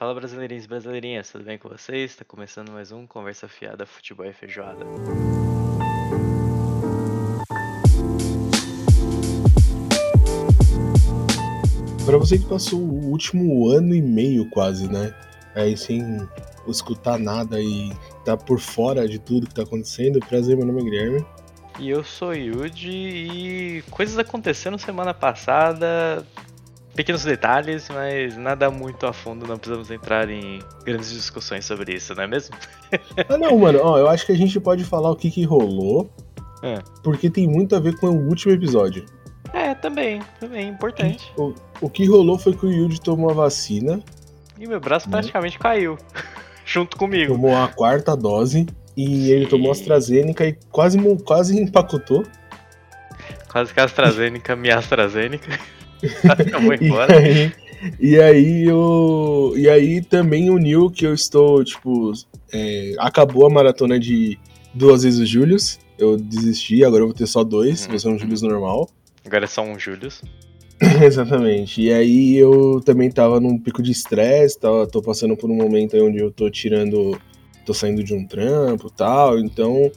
Fala brasileirinhos e brasileirinhas, tudo bem com vocês? Está começando mais um Conversa Fiada Futebol e Feijoada. Para você que passou o último ano e meio quase, né? Aí sem escutar nada e tá por fora de tudo que tá acontecendo, prazer, meu nome é Guilherme. E eu sou Yuji e coisas aconteceram semana passada, pequenos detalhes, mas nada muito a fundo, não precisamos entrar em grandes discussões sobre isso, não é mesmo? ah não, mano, ó, eu acho que a gente pode falar o que que rolou, É. porque tem muito a ver com o último episódio. É, também, também, importante. O, o que rolou foi que o Yuji tomou a vacina, E meu braço Né? praticamente caiu, junto comigo. tomou a quarta dose, e ele Sim. tomou AstraZeneca e quase, quase empacotou. Quase que a AstraZeneca, minha AstraZeneca. Eu vou E embora. aí, e aí eu. E aí também uniu que eu estou, tipo, é, acabou a maratona de duas vezes o Julius. Eu desisti, agora eu vou ter só dois, Uhum, vou ser um. Julius normal. Agora é só um Julius. Exatamente. E aí eu também tava num pico de estresse, tô passando por um momento aí onde eu tô tirando. tô saindo de um trampo e tal, então.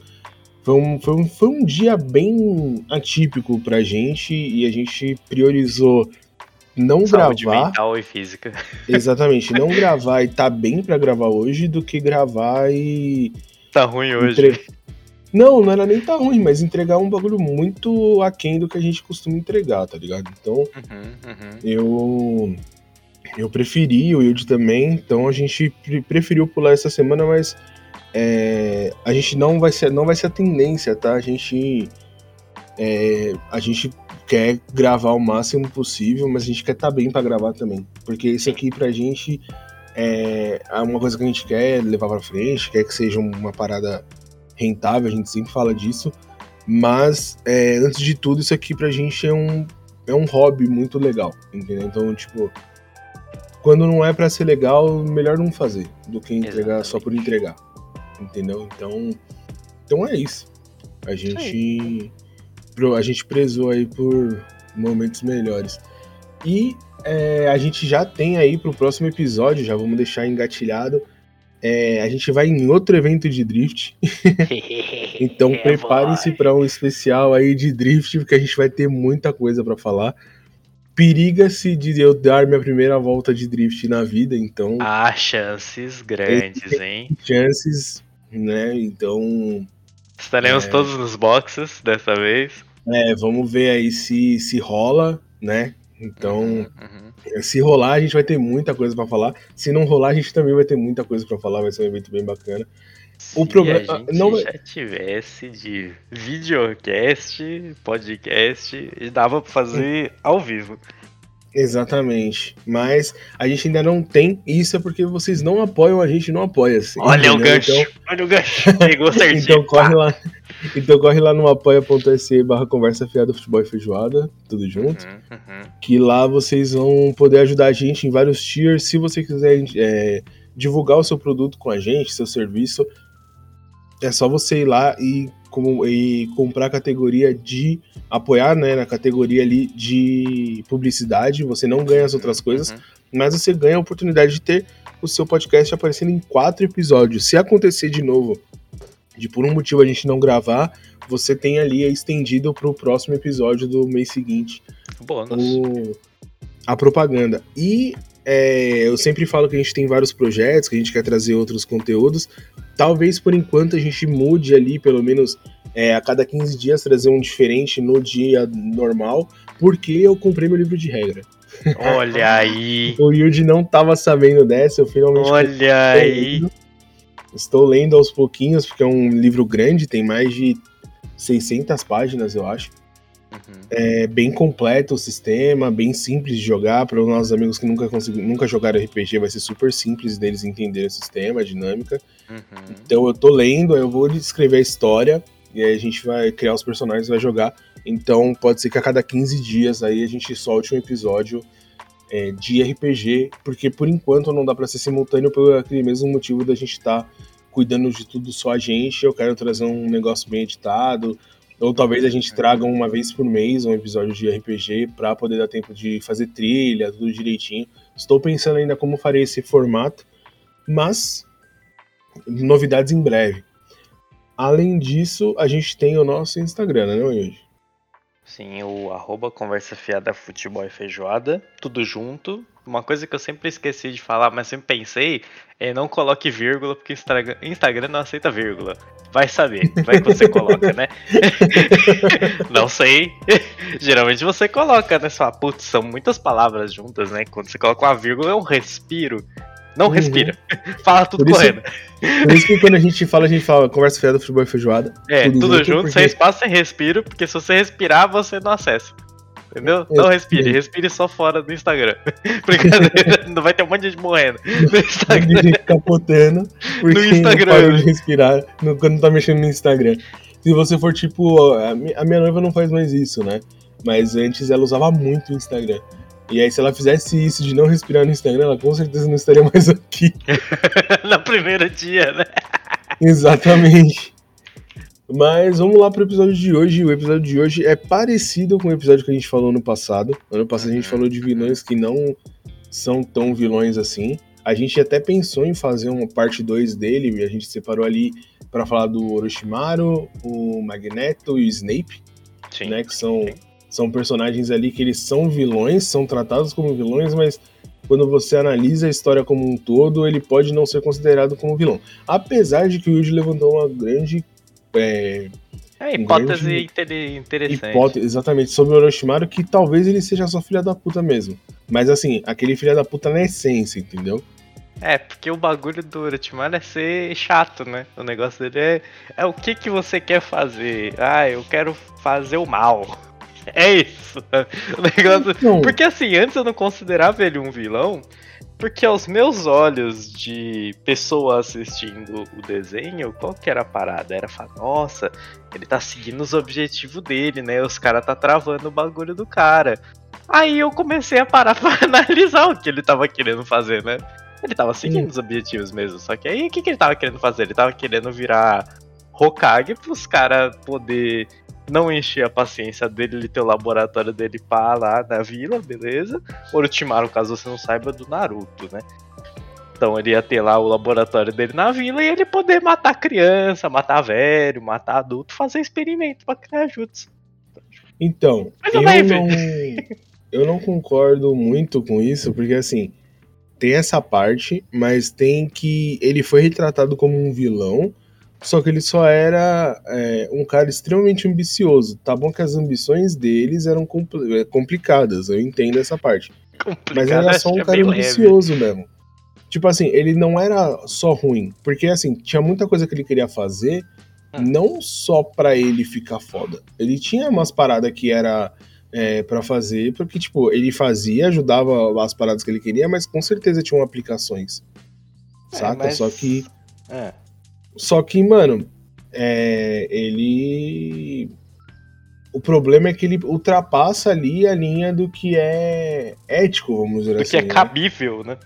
Foi um, foi, um, foi um dia bem atípico pra gente e a gente priorizou não Saúde gravar. mental e física. Exatamente, não gravar e tá bem pra gravar hoje do que gravar e. Tá ruim hoje. entre- Não, não era nem tá ruim, mas entregar um bagulho muito aquém do que a gente costuma entregar, tá ligado? Então Uhum, uhum. eu. Eu preferi, o Yuji também, então a gente pre- preferiu pular essa semana, mas é, a gente não vai ser, não vai ser a tendência, tá? A gente. é, a gente quer gravar o máximo possível, mas a gente quer estar bem pra gravar também. Porque isso aqui pra gente é é uma coisa que a gente quer levar pra frente, quer que seja uma parada rentável, a gente sempre fala disso. Mas, é, antes de tudo, isso aqui pra gente é um, é um hobby muito legal, entendeu? Então, tipo, quando não é pra ser legal, melhor não fazer do que entregar só por entregar, entendeu? Então, então é isso. A gente, a gente prezou aí por momentos melhores. E é, a gente já tem aí pro próximo episódio, já vamos deixar engatilhado. é, a gente vai em outro evento de drift, então É, preparem-se para um especial aí de drift, porque a gente vai ter muita coisa para falar. Periga-se de eu dar minha primeira volta de drift na vida, então Há chances grandes, hein? chances, né? Então, Estaremos É. todos nos boxes dessa vez. é, vamos ver aí se se rola, né? Então, Uhum, uhum. se rolar, a gente vai ter muita coisa para falar. Se não rolar, a gente também vai ter muita coisa para falar. Vai ser um evento bem bacana. Se O problema- a gente não- já tivesse de videocast, podcast, e dava pra fazer ao vivo. Exatamente. Mas a gente ainda não tem. Isso é porque vocês não apoiam a gente, não apoia. assim, Olha o entendeu? gancho, Então, olha o gancho. Pegou certinho. Então corre lá. Então corre lá no apoia.se barra conversa fiada futebol e feijoada, tudo junto. Uhum, uhum. Que lá vocês vão poder ajudar a gente em vários tiers. Se você quiser é, divulgar o seu produto com a gente, seu serviço, é só você ir lá e, como, e comprar a categoria de apoiar, né? Na categoria ali de publicidade. Você não ganha as outras coisas Uhum. mas você ganha a oportunidade de ter o seu podcast aparecendo em quatro episódios. Se acontecer de novo, de por um motivo a gente não gravar, você tem ali estendido para o próximo episódio do mês seguinte Bônus. o- a propaganda. E é, eu sempre falo que a gente tem vários projetos, que a gente quer trazer outros conteúdos. Talvez por enquanto a gente mude ali, pelo menos é, a cada 15 dias, trazer um diferente no dia normal, porque eu comprei meu livro de regra. Olha aí. O Yuji não tava sabendo dessa, eu finalmente Olha aí. lendo. Estou lendo aos pouquinhos, porque é um livro grande, tem mais de 600 páginas, eu acho. Uhum. É bem completo o sistema, bem simples de jogar. Para os nossos amigos que nunca, nunca jogaram RPG, vai ser super simples deles entenderem o sistema, a dinâmica. Uhum. Então eu tô lendo, eu vou descrever a história, e aí a gente vai criar os personagens e vai jogar. Então pode ser que a cada 15 dias aí a gente solte um episódio é, de RPG, porque por enquanto não dá para ser simultâneo por aquele mesmo motivo da gente estar cuidando de tudo só a gente. Eu quero trazer um negócio bem editado, ou talvez a gente traga uma vez por mês um episódio de RPG para poder dar tempo de fazer trilha, tudo direitinho. Estou pensando ainda como farei esse formato, mas novidades em breve. Além disso, a gente tem o nosso Instagram, né, hoje? Sim, o arroba conversa fiada futebol e feijoada, tudo junto. Uma coisa que eu sempre esqueci de falar, mas sempre pensei, é não coloque vírgula, porque Instagram, Instagram não aceita vírgula. Vai saber, vai que você coloca, né? não sei. Geralmente você coloca, né? Só, putz, são muitas palavras juntas, né? Quando você coloca uma vírgula, é um respiro. Não uhum. respira. Fala tudo por correndo. Isso, por isso que quando a gente fala, a gente fala conversa fiada, futebol e feijoada. É, tudo, tudo junto, junto porque... sem espaço, sem respiro, porque se você respirar, você não acessa. Entendeu? Não respire, respire só fora do Instagram. Brincadeira, não vai ter um monte de gente morrendo. No Instagram. Gente capotando. Porque no Instagram. Não de respirar no, quando tá mexendo no Instagram. Se você for tipo. A minha noiva não faz mais isso, né? Mas antes ela usava muito o Instagram. E aí, se ela fizesse isso de não respirar no Instagram, ela com certeza não estaria mais aqui. no primeiro dia, né? Exatamente. Mas vamos lá pro episódio de hoje. O episódio de hoje é parecido com o episódio que a gente falou no passado. Ano passado a gente falou de vilões que não são tão vilões assim. A gente até pensou em fazer uma parte 2 dele, a gente separou ali para falar do Orochimaru, o Magneto e o Snape, sim, né, que são sim são personagens ali que eles são vilões, são tratados como vilões, mas quando você analisa a história como um todo, ele pode não ser considerado como vilão. Apesar de que o Yuji levantou uma grande. É, é hipótese grande interessante. Hipótese, exatamente, sobre o Orochimaru, que talvez ele seja só filha da puta mesmo. Mas assim, aquele filha da puta na essência, entendeu? É, porque o bagulho do Orochimaru é ser chato, né? O negócio dele é, é o que que você quer fazer. Ah, eu quero fazer o mal. É isso. O negócio. Então... Porque assim, antes eu não considerava ele um vilão. Porque aos meus olhos de pessoa assistindo o desenho, qual que era a parada? Era falar, nossa, ele tá seguindo os objetivos dele, né? Os caras tá travando o bagulho do cara. Aí eu comecei a parar pra analisar o que ele tava querendo fazer, né? Ele tava seguindo os objetivos mesmo. Só que aí o que, que ele tava querendo fazer? Ele tava querendo virar Hokage pros caras poder não encher a paciência dele, ele ter o laboratório dele pá lá na vila, beleza? Orochimaru, caso você não saiba, do Naruto, né? Então ele ia ter lá o laboratório dele na vila e ele poder matar criança, matar velho, matar adulto, fazer experimento para criar jutsu. Então, eu não, eu não concordo muito com isso, porque assim, tem essa parte, mas tem que ele foi retratado como um vilão, só que ele só era é, um cara extremamente ambicioso. Tá bom que as ambições deles eram compl é, complicadas, eu entendo essa parte. Mas era só um é cara ambicioso leve. mesmo. Tipo assim, ele não era só ruim. Porque assim, tinha muita coisa que ele queria fazer, hum. não só para ele ficar foda. Ele tinha umas paradas que era é, para fazer, porque, tipo, ele fazia, ajudava as paradas que ele queria, mas com certeza tinham aplicações. É, saca? Mas... Só que. É. Só que, mano, é, ele. O problema é que ele ultrapassa ali a linha do que é ético, vamos dizer do assim. Do que é né? cabível, né?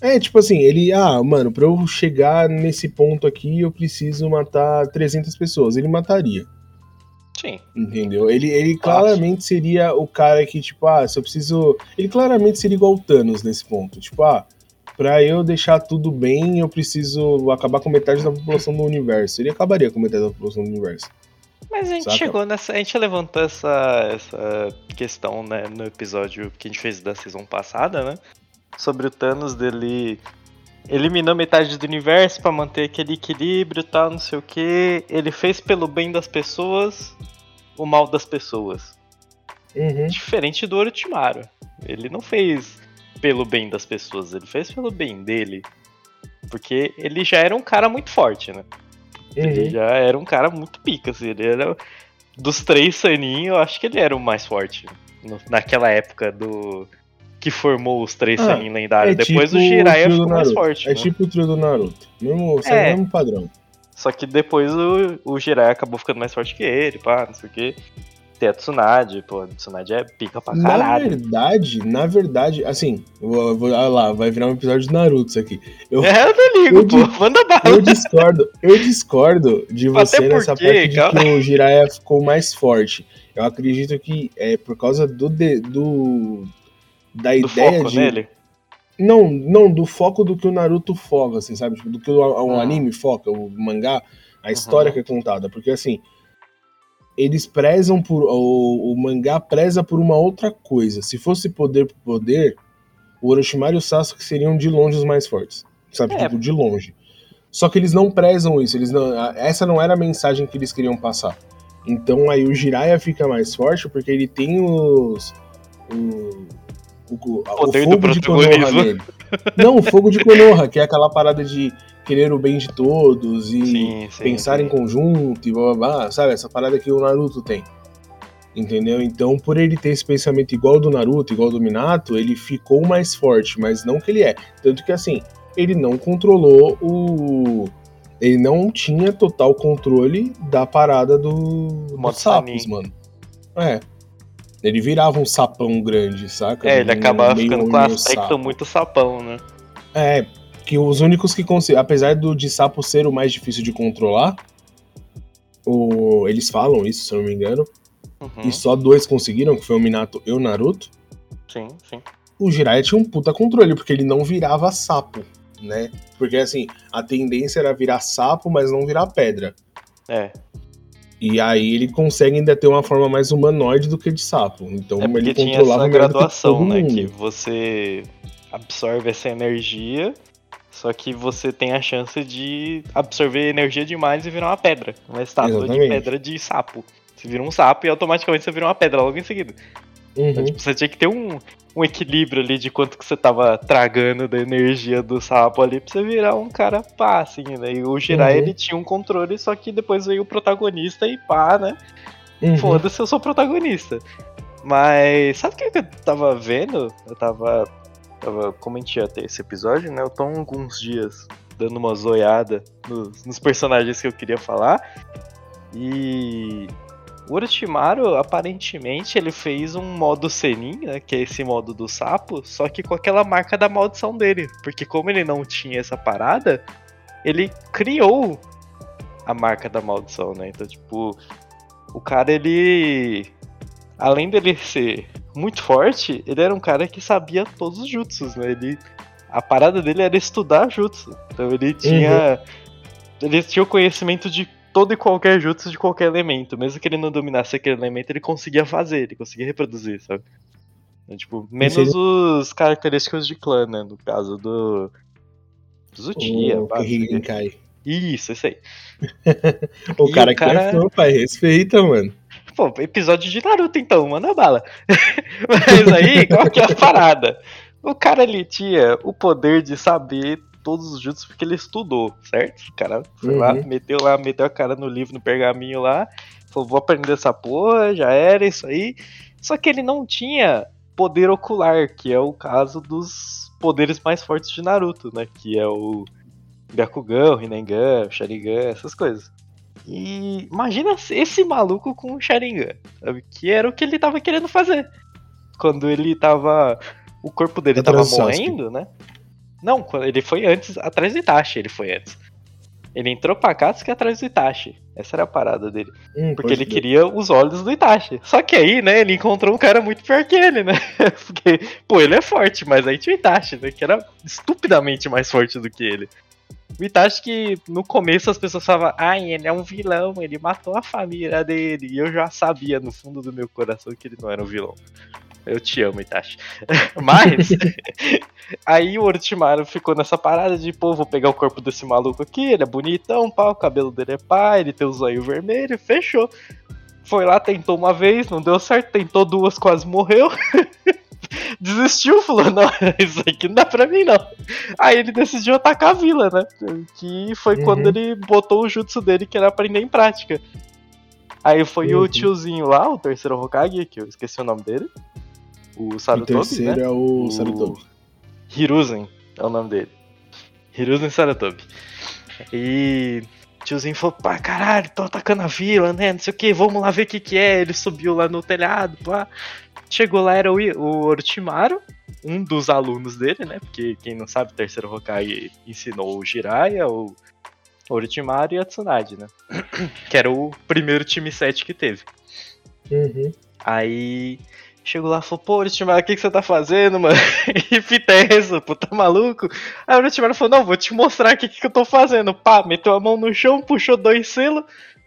É, tipo assim, ele, ah, mano, pra eu chegar nesse ponto aqui, eu preciso matar 300 pessoas. Ele mataria. Sim. Entendeu? Ele, ele claramente seria o cara que, tipo, ah, se eu preciso. Ele claramente seria igual o Thanos nesse ponto. Tipo, ah, Pra eu deixar tudo bem, eu preciso acabar com metade da população do universo. Ele acabaria com metade da população do universo. Mas a gente Saca? chegou nessa. A gente levantou essa, essa questão, né, no episódio que a gente fez da season passada, né? Sobre o Thanos dele eliminou metade do universo para manter aquele equilíbrio e tal, não sei o que. Ele fez pelo bem das pessoas o mal das pessoas. Uhum. Diferente do Orochimaru. Ele não fez pelo bem das pessoas, ele fez pelo bem dele. Porque ele já era um cara muito forte, né? Uhum. Ele já era um cara muito pica, assim, ele era. Dos três Sanin, eu acho que ele era o mais forte. No, naquela época do. Que formou os três ah, Sanin lendários. É depois tipo o Jiraiya ficou mais forte. É né? tipo o trio do Naruto. Mesmo, é. mesmo padrão. Só que depois o, o Jiraiya acabou ficando mais forte que ele, pá, não sei o quê ter a Tsunade, pô, a Tsunade é pica pra caralho. Na verdade, na verdade, assim, vou, vou olha lá, vai virar um episódio de Naruto isso aqui. Eu, é, eu não ligo, eu, pô, manda bala. Eu discordo, eu discordo de você porque, nessa parte de que o Jiraiya ficou mais forte. Eu acredito que é por causa do, de, do da do ideia de... Nele. Não, não, do foco do que o Naruto foca, assim, sabe? Tipo, do que o, o Ah. anime foca, o mangá, a história Uhum. que é contada. Porque, assim, eles prezam por. O, o mangá preza por uma outra coisa. Se fosse poder por poder, o Orochimaru e o Sasuke seriam de longe os mais fortes. Sabe? É. Tipo, de longe. Só que eles não prezam isso. Eles não, essa não era a mensagem que eles queriam passar. Então aí o Jiraiya fica mais forte porque ele tem os. O, o, o Poder do fogo de Konoha protagonismo. nele. Não, o fogo de Konoha, que é aquela parada de querer o bem de todos e Sim, sim. pensar sim. em conjunto e blá blá blá, sabe? Essa parada que o Naruto tem. Entendeu? Então, por ele ter esse pensamento igual do Naruto, igual do Minato, ele ficou mais forte, mas não que ele é. Tanto que assim, ele não controlou o. Ele não tinha total controle da parada do, dos sapos, mano. É. Ele virava um sapão grande, saca? É, ele Um acabava ficando com aspecto sapo. muito sapão, né? É, que os únicos que conseguem, apesar do de sapo ser o mais difícil de controlar, o, eles falam isso, se eu não me engano, Uhum, e só dois conseguiram, que foi o Minato e o Naruto. Sim, sim. O Jiraiya tinha um puta controle, porque ele não virava sapo, né? Porque assim, a tendência era virar sapo, mas não virar pedra. É. E aí ele consegue ainda ter uma forma mais humanoide do que de sapo. Então É ele tinha controlava essa do que graduação, né? Que você absorve essa energia, só que você tem a chance de absorver energia demais e virar uma pedra. Uma estátua de Exatamente. pedra de sapo. Você vira um sapo e automaticamente você vira uma pedra logo em seguida. Uhum. Então, tipo, você tinha que ter um, um equilíbrio ali de quanto que você tava tragando da energia do sapo ali pra você virar um cara pá, assim, né? E o Jirai, Uhum. ele tinha um controle, só que depois veio o protagonista e pá, né? Uhum. Foda-se, eu sou protagonista. Mas sabe o que eu tava vendo? Eu tava. tava como a gente ia ter esse episódio, né? Eu tô alguns dias dando uma zoiada nos, nos personagens que eu queria falar. E. O Orochimaru, aparentemente, ele fez um modo Senin, né? Que é esse modo do sapo, só que com aquela marca da maldição dele. Porque como ele não tinha essa parada, ele criou a marca da maldição, né? Então, tipo, o cara, ele. Além dele ser muito forte, ele era um cara que sabia todos os jutsus, né? Ele. A parada dele era estudar jutsu. Então ele tinha. Ele tinha o conhecimento de todo e qualquer jutsu de qualquer elemento. Mesmo que ele não dominasse aquele elemento, ele conseguia fazer, ele conseguia reproduzir, sabe? Então, tipo, menos seria- os característicos de clã, né? No caso do. Zutia, O. Isso, isso aí. O E cara o que é cara- fã, pai, respeita, mano. Pô, episódio de Naruto então, manda bala. Mas aí, qual que é a parada? O cara ele tinha o poder de saber todos os jutsus porque ele estudou, certo? O cara foi lá, Uhum. meteu lá, meteu a cara no livro, no pergaminho lá, falou, vou aprender essa porra, já era isso aí. Só que ele não tinha poder ocular, que é o caso dos poderes mais fortes de Naruto, né? Que é o Byakugan, o Rinnegan, o Sharingan, essas coisas. E imagina esse maluco com o Sharingan, sabe? Que era o que ele tava querendo fazer. Quando ele tava. O corpo dele Atrás tava Sasuke. morrendo, né? Não, ele foi antes, atrás do Itachi, ele foi antes. Ele entrou pra Katsuki atrás do Itachi. Essa era a parada dele. Hum, Porque ele crer. queria os olhos do Itachi. Só que aí, né, ele encontrou um cara muito pior que ele, né? Porque, pô, ele é forte, mas aí tinha o Itachi, né? Que era estupidamente mais forte do que ele. O Itachi que no começo as pessoas falavam, ai, ele é um vilão, ele matou a família dele. E eu já sabia no fundo do meu coração que ele não era um vilão. Eu te amo, Itachi. Mas, aí o Orochimaru ficou nessa parada de, pô, vou pegar o corpo desse maluco aqui, ele é bonitão, pá, o cabelo dele é pá, ele tem o zóio vermelho, fechou. Foi lá, tentou uma vez, não deu certo, tentou duas, quase morreu. Desistiu, falou, não, isso aqui não dá pra mim não. Aí ele decidiu atacar a vila, né? Que foi Uhum. quando ele botou o jutsu dele, que era aprender em prática. Aí foi Uhum. o tiozinho lá, o terceiro Hokage, que eu esqueci o nome dele. O O Sarutobi, terceiro né? é o O- Sarutobi. Hiruzen é o nome dele. Hiruzen Sarutobi. E o tiozinho falou, pá, caralho, tô atacando a vila, né? Não sei o que, vamos lá ver o que que é. Ele subiu lá no telhado, pá. Chegou lá, era o, o Orochimaru, um dos alunos dele, né? Porque quem não sabe, o terceiro Hokage ensinou o Jiraiya, o Orochimaru e a Tsunade, né? que era o primeiro time 7 que teve. Uhum. Aí Chego lá e falo, pô, Orochimaru, o que, que você tá fazendo, mano? E fita é essa, pô, tá maluco? Aí o Orochimaru falou, não, vou te mostrar aqui o que, que eu tô fazendo. Pá, meteu a mão no chão, puxou dois selos.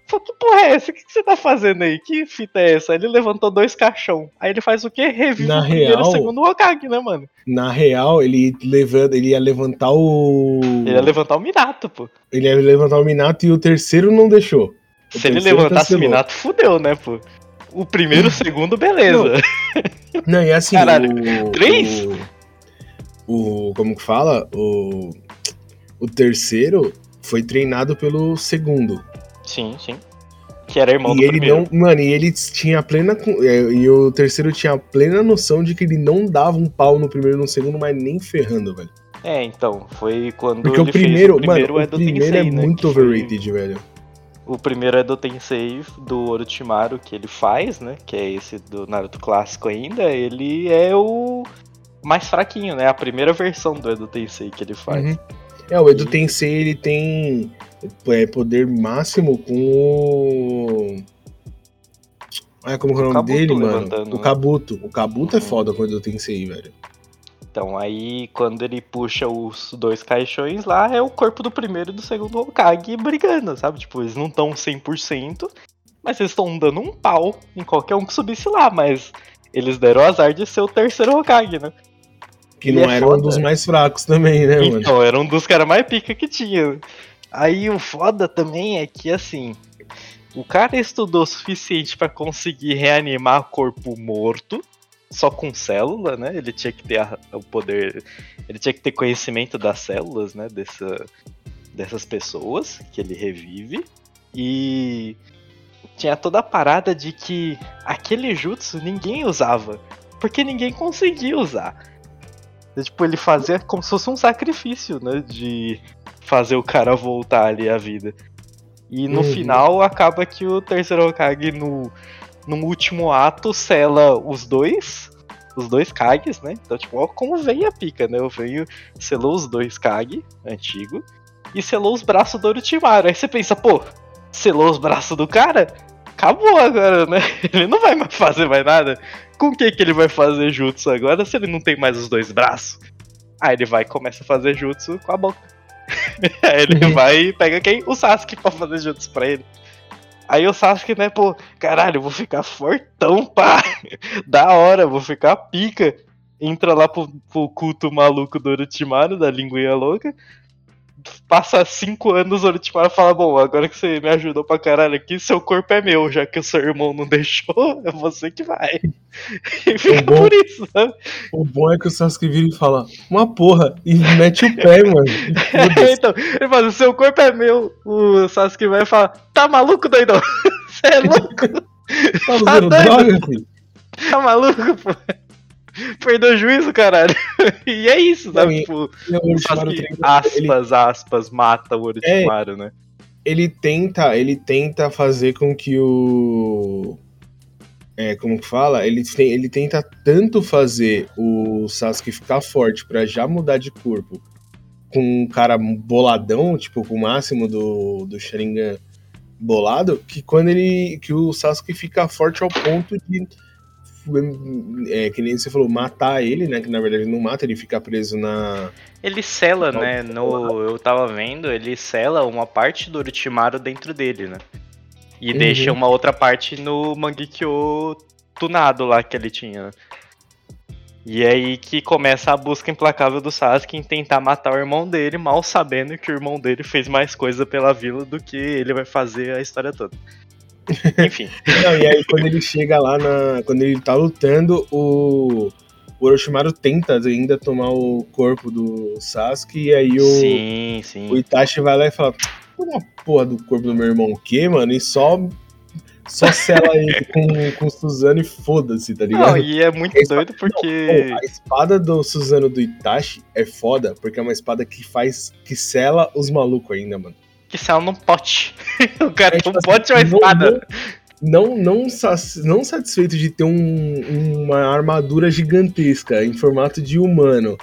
Falei, que porra é essa? O que, que você tá fazendo aí? Que fita é essa? Aí ele levantou dois caixão. Aí ele faz o quê? Revive Na o primeiro real- o segundo Hokage, né, mano? Na real, ele, levanta, ele ia levantar o. Ele ia levantar o Minato, pô. Ele ia levantar o Minato e o terceiro não deixou. O Se ele levantasse o cancelou. Minato, fudeu, né, pô? O primeiro, o segundo, beleza. Não, e assim, Caralho, o, três? O, o- Como que fala? O. O terceiro foi treinado pelo segundo. Sim, sim. Que era irmão e do ele primeiro. não. Mano, e ele tinha plena. é, E o terceiro tinha plena noção de que ele não dava um pau no primeiro e no segundo, mas nem ferrando, velho. É, então, foi quando Porque o primeiro, fez o primeiro mano, é o primeiro Tensei, é né, muito foi- overrated, velho. O primeiro é do Tensei, do Orochimaru, que ele faz, né? Que é esse do Naruto clássico ainda. Ele é o mais fraquinho, né? A primeira versão do Edo Tensei que ele faz. Uhum. É, o Edo E- Tensei, ele tem é, poder máximo com o. Ah, como é o nome Kabuto dele, mano? O né? Kabuto. O Kabuto é Uhum. foda com o Edo Tensei, velho. Então aí, quando ele puxa os dois caixões lá, é o corpo do primeiro e do segundo Hokage brigando, sabe? Tipo, eles não estão 100%, mas eles estão dando um pau em qualquer um que subisse lá, mas eles deram o azar de ser o terceiro Hokage, né? Que não é era um foda. dos mais fracos também, né, mano? Então, era um dos caras mais pica que tinha. Aí o foda também é que, assim, o cara estudou o suficiente pra conseguir reanimar corpo morto, só com célula, né? Ele tinha que ter a- o poder, ele tinha que ter conhecimento das células, né? Dessa, dessas pessoas que ele revive. E tinha toda a parada de que aquele jutsu ninguém usava, porque ninguém conseguia usar. E, Tipo, ele fazia como se fosse um sacrifício, né? De fazer o cara voltar ali à vida. E no Uhum. final acaba que o terceiro Hokage no, no último ato sela os dois. Os dois Kages, né? Então, tipo, ó como veio a pica, né? O veio selou os dois Kage, antigo, e selou os braços do Orochimaru. Aí você pensa, pô, selou os braços do cara? Acabou agora, né? Ele não vai mais fazer mais nada. Com o que, que ele vai fazer jutsu agora se ele não tem mais os dois braços? Aí ele vai e começa a fazer jutsu com a boca. Aí ele Uhum. vai e pega quem? O Sasuke pra fazer jutsu pra ele. Aí o Sasuke, né, pô, caralho, vou ficar fortão, pá. Da hora, vou ficar pica. Entra lá pro, pro culto maluco do Orochimaru, da linguinha louca. Passa cinco anos, o Orochimaru fala, bom, agora que você me ajudou pra caralho aqui, seu corpo é meu, já que o seu irmão não deixou, é você que vai. E fica bom. por isso, sabe? O bom é que o Sasuke vira e fala, uma porra, e mete o pé, mano. E foda-se. então, ele fala, seu corpo é meu. O Sasuke vai falar, tá maluco, doidão? Você é louco? tá usando doido? droga, filho? Tá maluco, pô? Perdeu o juízo, caralho. E é isso, sabe? Não, Tipo, ele, aspas, aspas, mata o Orochimaru, né? ele tenta, ele tenta fazer com que o é, como que fala? Ele, tem, ele tenta tanto fazer o Sasuke ficar forte pra já mudar de corpo com um cara boladão, tipo, com o máximo do, do Sharingan bolado, que quando ele. que o Sasuke fica forte ao ponto de. É, que nem você falou, matar ele, né? Que na verdade ele não mata, ele fica preso na. Ele sela, né? No, eu tava vendo, ele sela uma parte do Orochimaru dentro dele, né? E Uhum. deixa uma outra parte no Mangekyo tunado lá que ele tinha. né? E é aí que começa a busca implacável do Sasuke em tentar matar o irmão dele, mal sabendo que o irmão dele fez mais coisa pela vila do que ele vai fazer a história toda. Enfim, Não, e aí quando ele chega lá na. Quando ele tá lutando, o. O Orochimaru tenta ainda tomar o corpo do Sasuke, e aí o, sim, sim. o Itachi vai lá e fala: Uma porra do corpo do meu irmão o quê, mano? E só. Só sela ele com, com Suzano e foda-se, tá ligado? Não, e é muito Esse- doido porque. Pô, a espada do Suzano do Itachi é foda, porque é uma espada que faz. que sela os malucos ainda, mano. Que saiu num pote. o cara É, tem tipo um pote ou uma espada? Não, não, não satisfeito de ter um- uma armadura gigantesca em formato de humano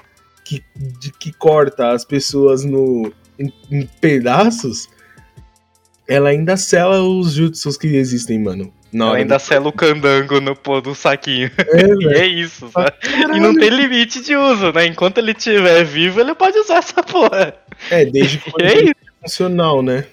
que, de- que corta as pessoas no, em, em pedaços, ela ainda sela os jutsus que existem, mano. Na Ela ainda sela o candango no, pô, do saquinho. É, e é isso, sabe? E não tem limite de uso, né? Enquanto ele estiver vivo, ele pode usar essa porra. É, desde que é funcional, né?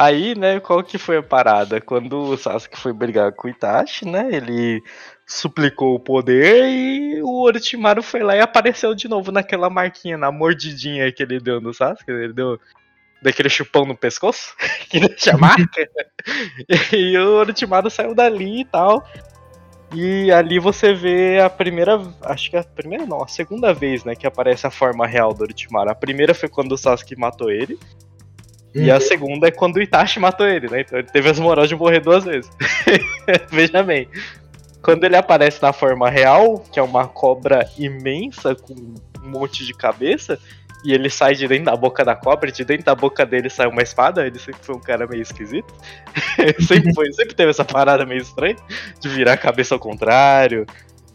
Aí, né, qual que foi a parada? Quando o Sasuke foi brigar com o Itachi, né, ele suplicou o poder e o Orochimaru foi lá e apareceu de novo naquela marquinha, na mordidinha que ele deu no Sasuke, ele deu daquele chupão no pescoço, que deixa a marca. e o Orochimaru saiu dali e tal. E ali você vê a primeira, acho que a primeira não, a segunda vez, né, que aparece a forma real do Orochimaru. A primeira foi quando o Sasuke matou ele. E a segunda é quando o Itachi matou ele, né? Então ele teve as moral de morrer duas vezes. Veja bem. Quando ele aparece na forma real, que é uma cobra imensa com um monte de cabeça, e ele sai de dentro da boca da cobra, de dentro da boca dele sai uma espada, ele sempre foi um cara meio esquisito. sempre, foi, sempre teve essa parada meio estranha, de virar a cabeça ao contrário,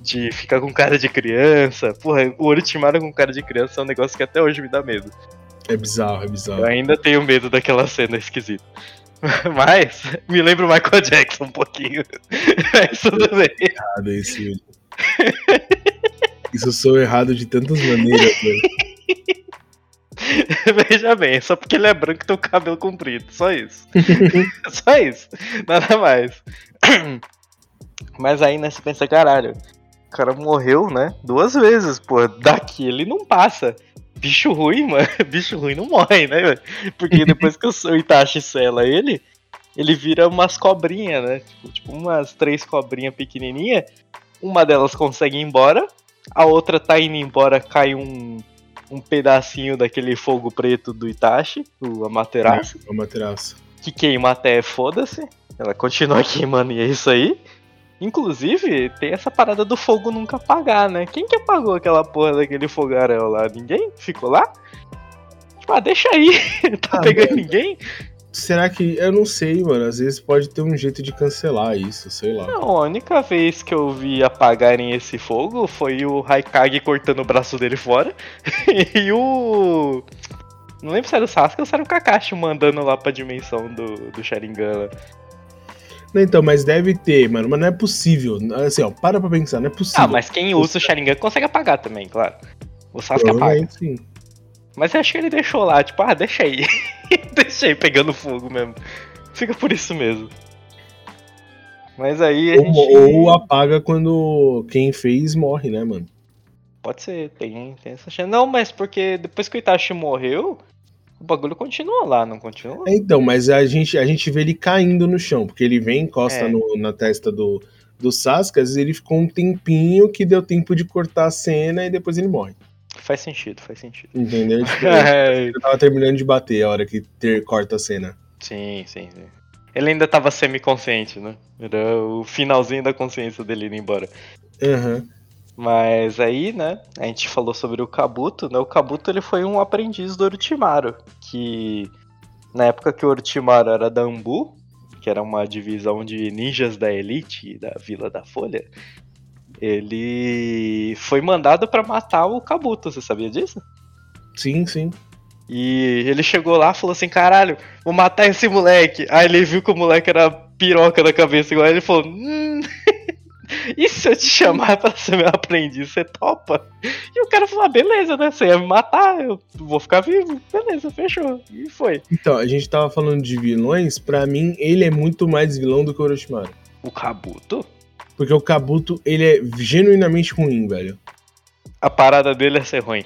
de ficar com cara de criança. Porra, o Orochimaru com cara de criança é um negócio que até hoje me dá medo. É bizarro, é bizarro. Eu ainda tenho medo daquela cena esquisita. Mas me lembra o Michael Jackson um pouquinho. Mas tudo bem. Errado isso, Isso sou errado de tantas maneiras, velho. Veja bem, só porque ele é branco e tem o cabelo comprido. Só isso. só isso. Nada mais. Mas aí, né, você pensa, caralho, o cara morreu, né? Duas vezes, pô. Daqui ele não passa bicho ruim, mano, bicho ruim não morre, né, Porque depois que o Itachi sela ele, ele vira umas cobrinhas, né? Tipo, tipo umas três cobrinhas pequenininhas. Uma delas consegue ir embora, a outra tá indo embora, cai um, um pedacinho daquele fogo preto do Itachi, o Amaterasu. É, o Amaterasu. Que queima até foda-se. Ela continua queimando e é isso aí. Inclusive, tem essa parada do fogo nunca apagar, né? Quem que apagou aquela porra daquele fogaréu lá? Ninguém? Ficou lá? Tipo, ah, deixa aí. tá ah, pegando mano. ninguém? Será que. Eu não sei, mano. Às vezes pode ter um jeito de cancelar isso, sei lá. Não, a única vez que eu vi apagarem esse fogo foi o Haikage cortando o braço dele fora. e o. Não lembro se era o Sasuke ou se era o Kakashi mandando lá pra dimensão do, do Sharingan. Então, mas deve ter, mano. Mas não é possível. Assim, ó, para pra pensar, não é possível. Ah, mas quem usa o Sharingan consegue apagar também, claro. O Sasuke apaga. Sim. Mas eu acho que ele deixou lá, tipo, ah, deixa aí. deixa aí pegando fogo mesmo. Fica por isso mesmo. Mas aí a ou, gente... ou apaga quando quem fez morre, né, mano? Pode ser, tem, tem essa chance. Não, mas porque depois que o Itachi morreu, o bagulho continua lá, não continua? É, então, mas a gente, a gente vê ele caindo no chão, porque ele vem, encosta é. no, na testa do, do Sasuke, às vezes ele ficou um tempinho que deu tempo de cortar a cena e depois ele morre. Faz sentido, faz sentido. Entendeu? Tipo, é. ele tava terminando de bater a hora que ter, corta a cena. Sim, sim, sim. Ele ainda tava semi-consciente, né? Era o finalzinho da consciência dele indo embora. Aham. Uhum. Mas aí, né, a gente falou sobre o Kabuto, né? O Kabuto ele foi um aprendiz do Orochimaru, que na época que o Orochimaru era da Ambu, que era uma divisão de ninjas da elite da Vila da Folha, ele foi mandado para matar o Kabuto, você sabia disso? Sim, sim. E ele chegou lá e falou assim: caralho, vou matar esse moleque. Aí ele viu que o moleque era piroca da cabeça igual ele falou: hum, e se eu te chamar pra ser meu aprendiz, você topa? E o cara falou: ah, beleza, né? Você ia me matar, eu vou ficar vivo. Beleza, fechou. E foi. Então, a gente tava falando de vilões, pra mim, ele é muito mais vilão do que o Orochimaru. O Kabuto? Porque o Kabuto, ele é genuinamente ruim, velho. A parada dele é ser ruim.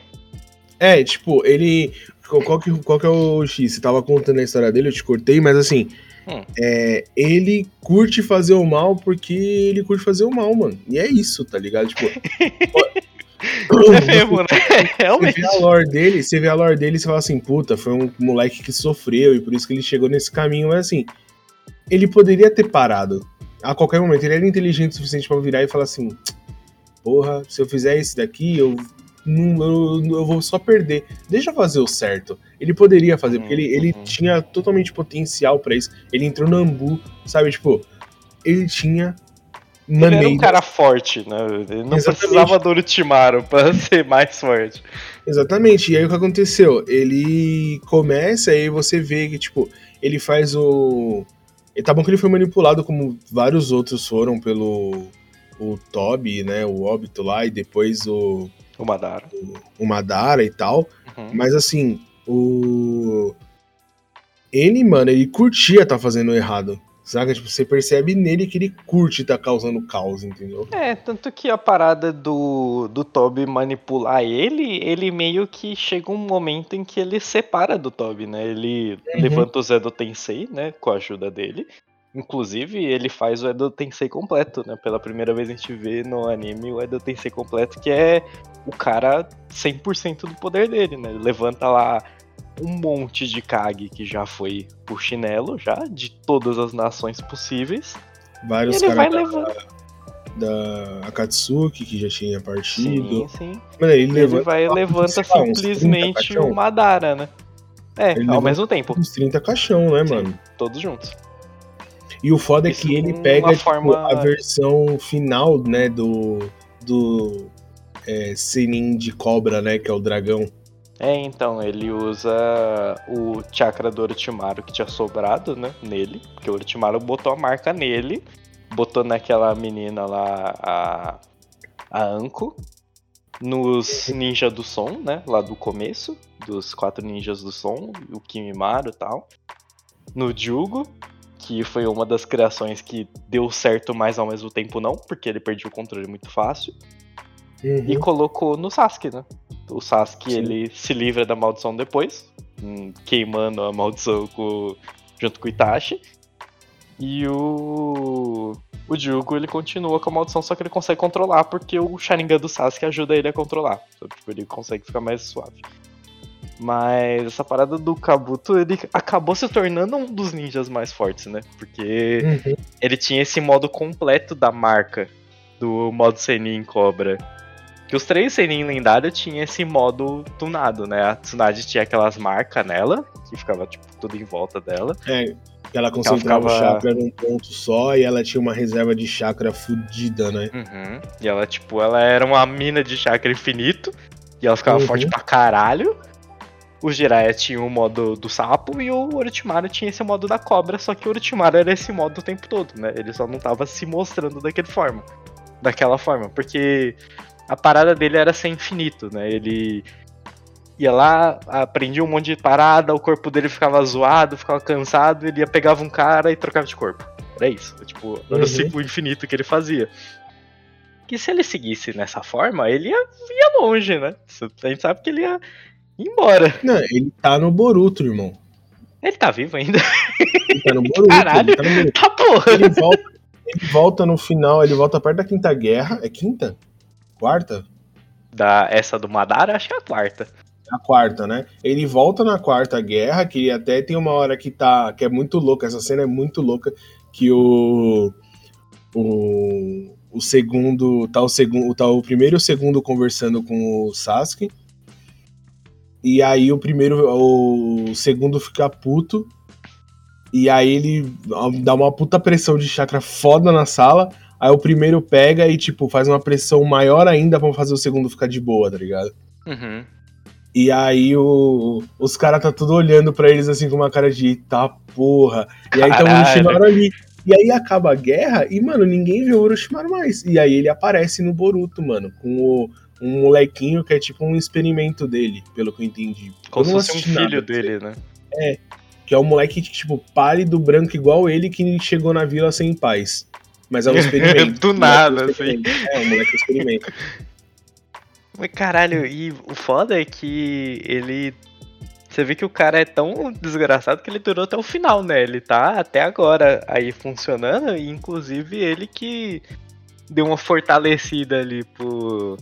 É, tipo, ele. Qual que, qual que é o X? Você tava contando a história dele, eu te cortei, mas assim, Hum. É, ele curte fazer o mal porque ele curte fazer o mal, mano. E é isso, tá ligado? Tipo. é mesmo, né? Realmente. Você vê a lore dele, você vê a lore dele e você fala assim, puta, foi um moleque que sofreu e por isso que ele chegou nesse caminho. Mas assim, ele poderia ter parado a qualquer momento. Ele era inteligente o suficiente para virar e falar assim: porra, se eu fizer esse daqui, eu não, eu, eu, vou só perder. Deixa eu fazer o certo. Ele poderia fazer, porque ele, ele uhum. tinha totalmente potencial para isso. Ele entrou no Ambu, sabe? Tipo, ele tinha maneiras. Ele era um cara forte, né? Ele não Exatamente. precisava do Orochimaru pra ser mais forte. Exatamente. E aí o que aconteceu? Ele começa e você vê que, tipo, ele faz o. Tá bom que ele foi manipulado como vários outros foram pelo o Toby, né? O óbito lá, e depois o. O Madara. O, o Madara e tal. Uhum. Mas assim, o. Ele, mano, ele curtia tá fazendo errado. Saca? Tipo, você percebe nele que ele curte tá causando caos, entendeu? É, tanto que a parada do, do Toby manipular ele, ele meio que chega um momento em que ele separa do Toby, né? Ele uhum. levanta o Zé do Tensei, né? Com a ajuda dele. Inclusive, ele faz o Edo Tensei completo, né? Pela primeira vez a gente vê no anime o Edo Tensei completo, que é o cara 100% do poder dele, né? Ele levanta lá um monte de Kage que já foi por chinelo, já, de todas as nações possíveis. Vários caras vai levando... da Akatsuki, que já tinha partido. Sim, sim. Ele, ele vai levanta simplesmente o Madara, né? É, ele ao mesmo tempo. Uns 30 caixão, né, sim, mano? Todos juntos. E o foda é que ele pega tipo, forma... a versão final, né, do, do é, Senin de cobra, né, que é o dragão. É, então, ele usa o chakra do Orochimaru que tinha sobrado, né, nele, porque o Orochimaru botou a marca nele, botou naquela menina lá, a, a Anko, nos ninjas do som, né, lá do começo, dos quatro ninjas do som, o Kimimaru e tal, no Jugo, que foi uma das criações que deu certo, mas ao mesmo tempo não, porque ele perdia o controle muito fácil. Uhum. E colocou no Sasuke, né? O Sasuke Sim. ele se livra da maldição depois, hum, queimando a maldição com, junto com o Itachi. E o. O Jugo ele continua com a maldição, só que ele consegue controlar porque o Sharingan do Sasuke ajuda ele a controlar. Tipo, ele consegue ficar mais suave. Mas essa parada do Kabuto, ele acabou se tornando um dos ninjas mais fortes, né? Porque uhum. ele tinha esse modo completo da marca do modo Senin Cobra. Que os três Senin lendários tinham esse modo tunado, né? A Tsunade tinha aquelas marcas nela, que ficava, tipo, tudo em volta dela. É, ela concentrava ela ficava... o chakra num ponto só e ela tinha uma reserva de chakra fodida, né? Uhum. E ela, tipo, ela era uma mina de chakra infinito. E ela ficava uhum. forte pra caralho. O Jiraiya tinha o modo do sapo e o Orochimaru tinha esse modo da cobra, só que o Orochimaru era esse modo o tempo todo, né? Ele só não tava se mostrando daquele forma, daquela forma, porque a parada dele era ser infinito, né? Ele ia lá, aprendia um monte de parada, o corpo dele ficava zoado, ficava cansado, ele ia pegava um cara e trocava de corpo. Era isso, tipo, era uhum. o ciclo infinito que ele fazia. Que se ele seguisse nessa forma, ele ia, ia longe, né? A gente sabe que ele ia embora. Não, ele tá no Boruto, irmão. Ele tá vivo ainda. Ele tá no Boruto. Caralho, tá, no Boruto. tá porra. Ele volta, ele volta no final, ele volta perto da Quinta Guerra. É quinta? Quarta? Da, essa do Madara, acho que é a quarta. A quarta, né? Ele volta na quarta guerra, que até tem uma hora que tá. que é muito louca, essa cena é muito louca, que o. O, o segundo. Tá o segundo. Tá o primeiro e o segundo conversando com o Sasuke. E aí o primeiro, o segundo fica puto. E aí ele dá uma puta pressão de chakra foda na sala. Aí o primeiro pega e, tipo, faz uma pressão maior ainda pra fazer o segundo ficar de boa, tá ligado? Uhum. E aí o, os caras tá tudo olhando para eles assim com uma cara de tá porra. E aí tamo no Orochimaru ali. E aí acaba a guerra e, mano, ninguém vê o Orochimaru mais. E aí ele aparece no Boruto, mano, com o um molequinho que é tipo um experimento dele, pelo que eu entendi. Como se fosse um filho dele, né? É. Que é um moleque, tipo, pálido, branco igual ele, que chegou na vila sem paz. Mas é um experimento. Do nada, assim. É, um moleque experimento. Mas caralho, e o foda é que ele. Você vê que o cara é tão desgraçado que ele durou até o final, né? Ele tá até agora aí funcionando, e inclusive ele que deu uma fortalecida ali pro,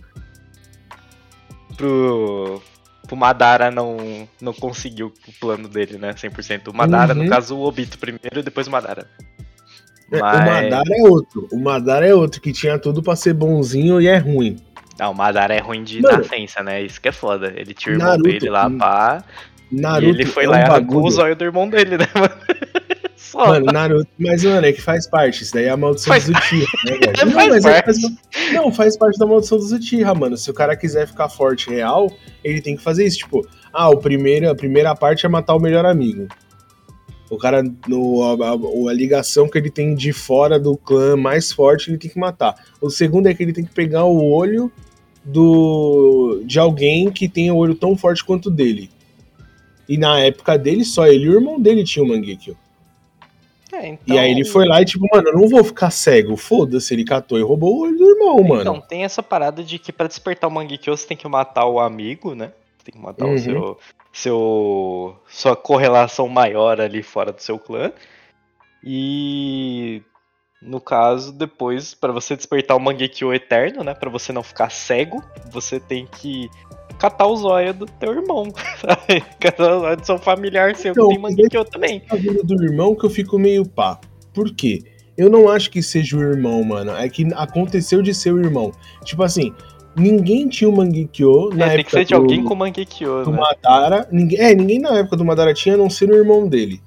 pro, pro Madara não, não conseguiu o plano dele, né? 100%. O Madara, uhum. no caso, o Obito primeiro e depois o Madara. Mas... É, o Madara é outro. O Madara é outro, que tinha tudo pra ser bonzinho e é ruim. Não, o Madara é ruim de Mano, nascença, né? Isso que é foda. Ele tinha o irmão Naruto, dele lá, pá. Naruto e ele foi é lá um e arrancou o zóio do irmão dele, né, mano? Só. Mano, Naruto, mas, mano, é que faz parte. Isso daí é a maldição faz... do Uchiha, né, velho? Não, faz mas é parte. É, não, faz parte da maldição do Uchiha, mano. Se o cara quiser ficar forte real, ele tem que fazer isso. Tipo, ah, o primeiro, a primeira parte é matar o melhor amigo. O cara, no, a, a, a, ligação que ele tem de fora do clã mais forte, ele tem que matar. O segundo é que ele tem que pegar o olho do de alguém que tem o olho tão forte quanto o dele. E na época dele, só ele e o irmão dele tinham o Mangekyo. É, então... E aí ele foi lá e tipo, mano, eu não vou ficar cego. Foda-se, ele catou e roubou o olho do irmão, então, mano. Então, tem essa parada de que para despertar o Mangekyo você tem que matar o amigo, né? Você tem que matar uhum. o seu, seu. sua correlação maior ali fora do seu clã. E no caso, depois, para você despertar o Mangekyo Eterno, né? Para você não ficar cego, você tem que catar o zóio do teu irmão, sabe? Catar o zóio do seu familiar seu então, que tem Mangekyo também. A vida do irmão que eu fico meio pá. Por quê? Eu não acho que seja o irmão, mano. É que aconteceu de ser o irmão. Tipo assim, ninguém tinha o Mangekyo na é, época. Tem que ser de do, alguém com Mangekyo, do né? Madara. Ninguém, é, ninguém na época do Madara tinha, a não ser o irmão dele.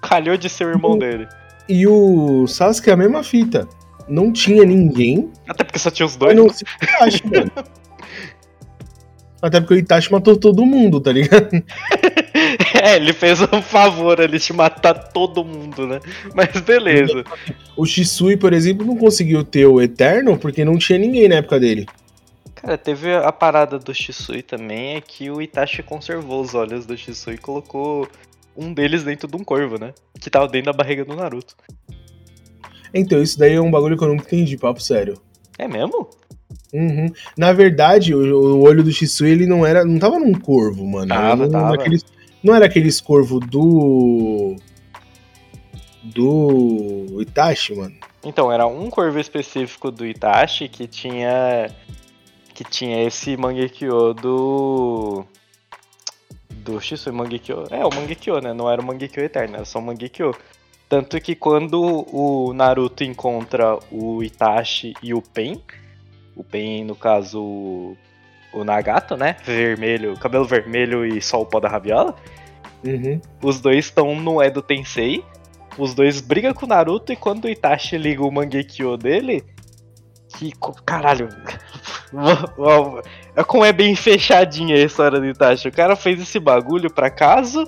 Calhou de ser o irmão dele. E o Sasuke é a mesma fita. Não tinha ninguém. Até porque só tinha os dois. Não se Itachi, mano. Até porque o Itachi matou todo mundo, tá ligado? é, ele fez um favor ali de matar todo mundo, né? Mas beleza. O Shisui, por exemplo, não conseguiu ter o Eterno porque não tinha ninguém na época dele. Cara, teve a parada do Shisui também, é que o Itachi conservou os olhos do Shisui e colocou um deles dentro de um corvo, né? Que tava dentro da barriga do Naruto. Então, isso daí é um bagulho que eu não entendi, papo sério. É mesmo? Uhum. Na verdade, o, o, olho do Shisui, ele não era. Não tava num corvo, mano. Tava, não, tava. Naqueles, não era aqueles corvo do. Do Itachi, mano. Então, era um corvo específico do Itachi que tinha. Que tinha esse Mangekyo do do Shisui Mangekyo. É, o Mangekyo, né? Não era o Mangekyo Eterno, era só o Mangekyo. Tanto que quando o Naruto encontra o Itachi e o Pen, o Pen, no caso, o Nagato, né? Vermelho, cabelo vermelho e só o pó da rabiola. Uhum. Os dois estão no Edo Tensei. Os dois brigam com o Naruto e quando o Itachi liga o Mangekyo dele, que. Caralho. É como é bem fechadinha a história do Itachi. O cara fez esse bagulho pra caso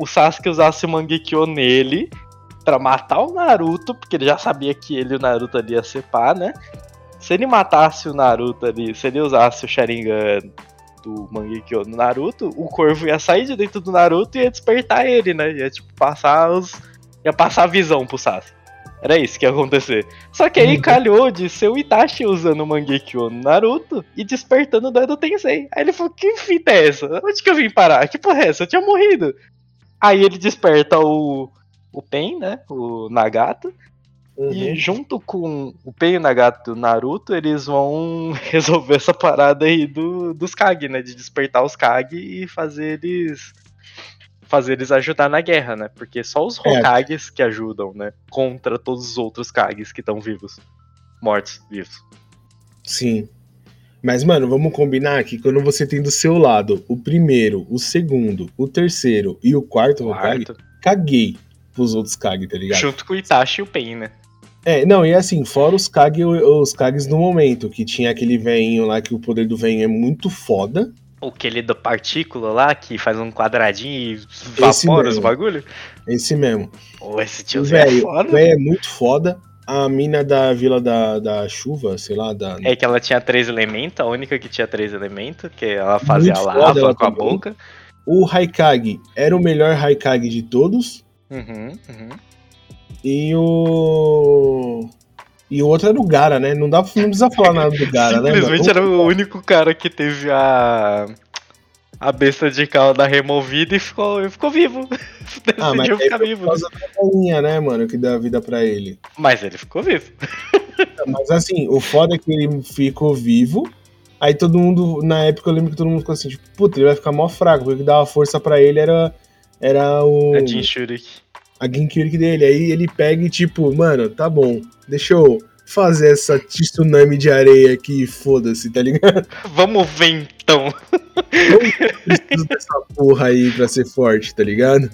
o Sasuke usasse o Mangekyo nele pra matar o Naruto, porque ele já sabia que ele e o Naruto ali ia pá, né? Se ele matasse o Naruto ali, se ele usasse o Sharingan do Mangekyo no Naruto, o Corvo ia sair de dentro do Naruto e ia despertar ele, né? Ia tipo passar os. ia passar a visão pro Sasuke. Era isso que ia acontecer. Só que aí uhum. calhou de ser o Itachi usando o Mangekyo no Naruto e despertando o Edo Tensei. Aí ele falou, que fita é essa? Onde que eu vim parar? Que porra é essa? Eu tinha morrido. Aí ele desperta o, o Pen, né? O Nagato. Uhum. E junto com o Pen e o Nagato do Naruto, eles vão resolver essa parada aí do, dos Kage, né? De despertar os Kage e fazer eles fazer eles ajudar na guerra, né? Porque só os é. Hokages é. que ajudam, né? Contra todos os outros Kages que estão vivos. Mortos, vivos. Sim. Mas, mano, vamos combinar que quando você tem do seu lado o primeiro, o segundo, o terceiro e o quarto, quarto. Hokage, caguei pros outros Kage, tá ligado? Junto com o Itachi e o Pen, né? É, não, e assim, fora os Kage, os Kages no momento, que tinha aquele veinho lá que o poder do veinho é muito foda, aquele da partícula lá, que faz um quadradinho e vapora os bagulho? Esse mesmo. Pô, esse tiozinho é foda. é muito foda. A mina da Vila da, da Chuva, sei lá, da... É que ela tinha três elementos, a única que tinha três elementos, que ela fazia muito lava com a boca. O Haikage era o melhor Haikage de todos. Uhum, uhum. E o... E o outro era o Gara, né? Não, dá, não precisa falar nada do Gara, né? Simplesmente era o único cara que teve a. A besta de cauda removida e ficou, ficou vivo. ah, mas ficar vivo. Por causa da galinha, né, mano, que dá vida pra ele. Mas ele ficou vivo. mas assim, o foda é que ele ficou vivo. Aí todo mundo, na época eu lembro que todo mundo ficou assim, tipo, puta, ele vai ficar mó fraco, porque o que dava força pra ele era, era o. A Jin Shurik a Genkyurik dele. Aí ele pega e tipo, mano, tá bom, deixa eu fazer essa tsunami de areia aqui, foda-se, tá ligado? Vamos ver então. Eu preciso dessa porra aí pra ser forte, tá ligado?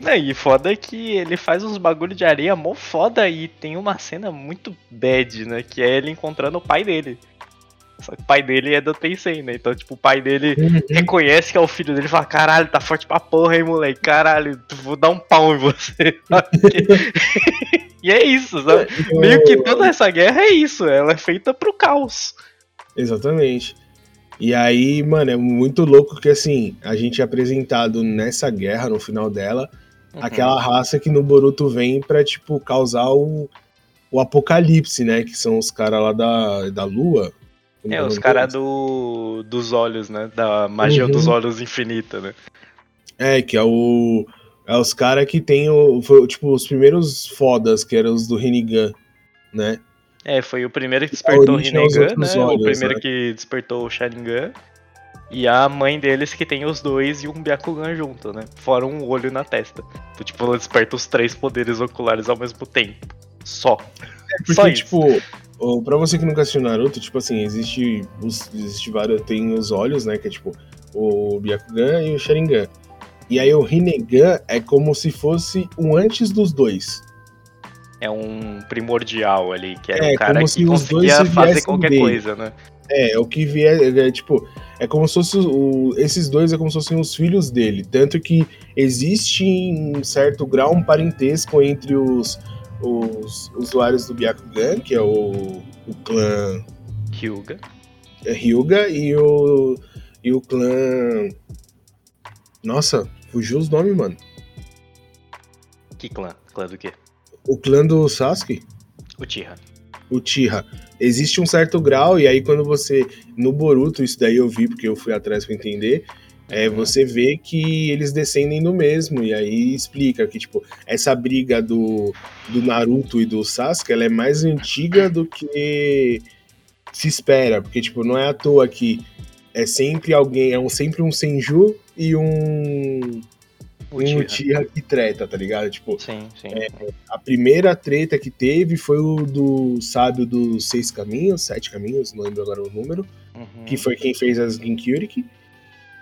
Não, e foda é que ele faz uns bagulho de areia mó foda e tem uma cena muito bad, né? Que é ele encontrando o pai dele. Só que o pai dele é do Tencent, né? Então, tipo, o pai dele Uhum. reconhece que é o filho dele e fala: caralho, tá forte pra porra, hein, moleque? Caralho, vou dar um pau em você. e é isso, sabe? Meio que toda essa guerra é isso, ela é feita pro caos. Exatamente. E aí, mano, é muito louco que assim, a gente é apresentado nessa guerra, no final dela, Uhum. aquela raça que no Boruto vem pra, tipo, causar o, o apocalipse, né? Que são os caras lá da, da lua. É, os caras do, dos olhos, né? Da magia Uhum. dos olhos infinita, né? É, que é o. É os caras que tem o. Foi, tipo, os primeiros fodas, que eram os do Rinnegan, né? É, foi o primeiro que despertou o aos Rinnegan, né? outros o olhos, primeiro né? que despertou o Sharingan. E a mãe deles que tem os dois e um Byakugan junto, né? Fora um olho na testa. Então, tipo, ela desperta os três poderes oculares ao mesmo tempo. Só. Porque, Só isso. tipo, o- pra você que nunca assistiu Naruto, tipo assim, existe, os, existe vários. Tem os olhos, né? Que é tipo o Byakugan e o Sharingan. E aí o Rinnegan é como se fosse um antes dos dois. É um primordial ali, que era É, o cara como que se os dois conseguia fazer qualquer dele. coisa, né? É, é o que vier. É, tipo, é como se fosse. O, esses dois é como se fossem os filhos dele. Tanto que existe em certo grau um parentesco entre os, os usuários do Byakugan, que é o, o clã Hyuga. é Hyuga e o, e o clã. Nossa, fugiu os nomes, mano. Que clã? Clã do quê? O clã do Sasuke, O Tira. o Tira. Existe um certo grau, e aí quando você. No Boruto, isso daí eu vi porque eu fui atrás pra entender. É, Uhum. você vê que eles descendem do mesmo, e aí explica que, tipo, essa briga do, do Naruto e do Sasuke, ela é mais antiga do que se espera, porque, tipo, não é à toa que é sempre alguém, é um, sempre um Senju e um, um. Uchiha que treta, tá ligado? Tipo, Sim, sim. a primeira treta que teve foi o do sábio dos seis caminhos, sete caminhos, não lembro agora o número, Uhum. que foi quem fez as Ginkyuriki.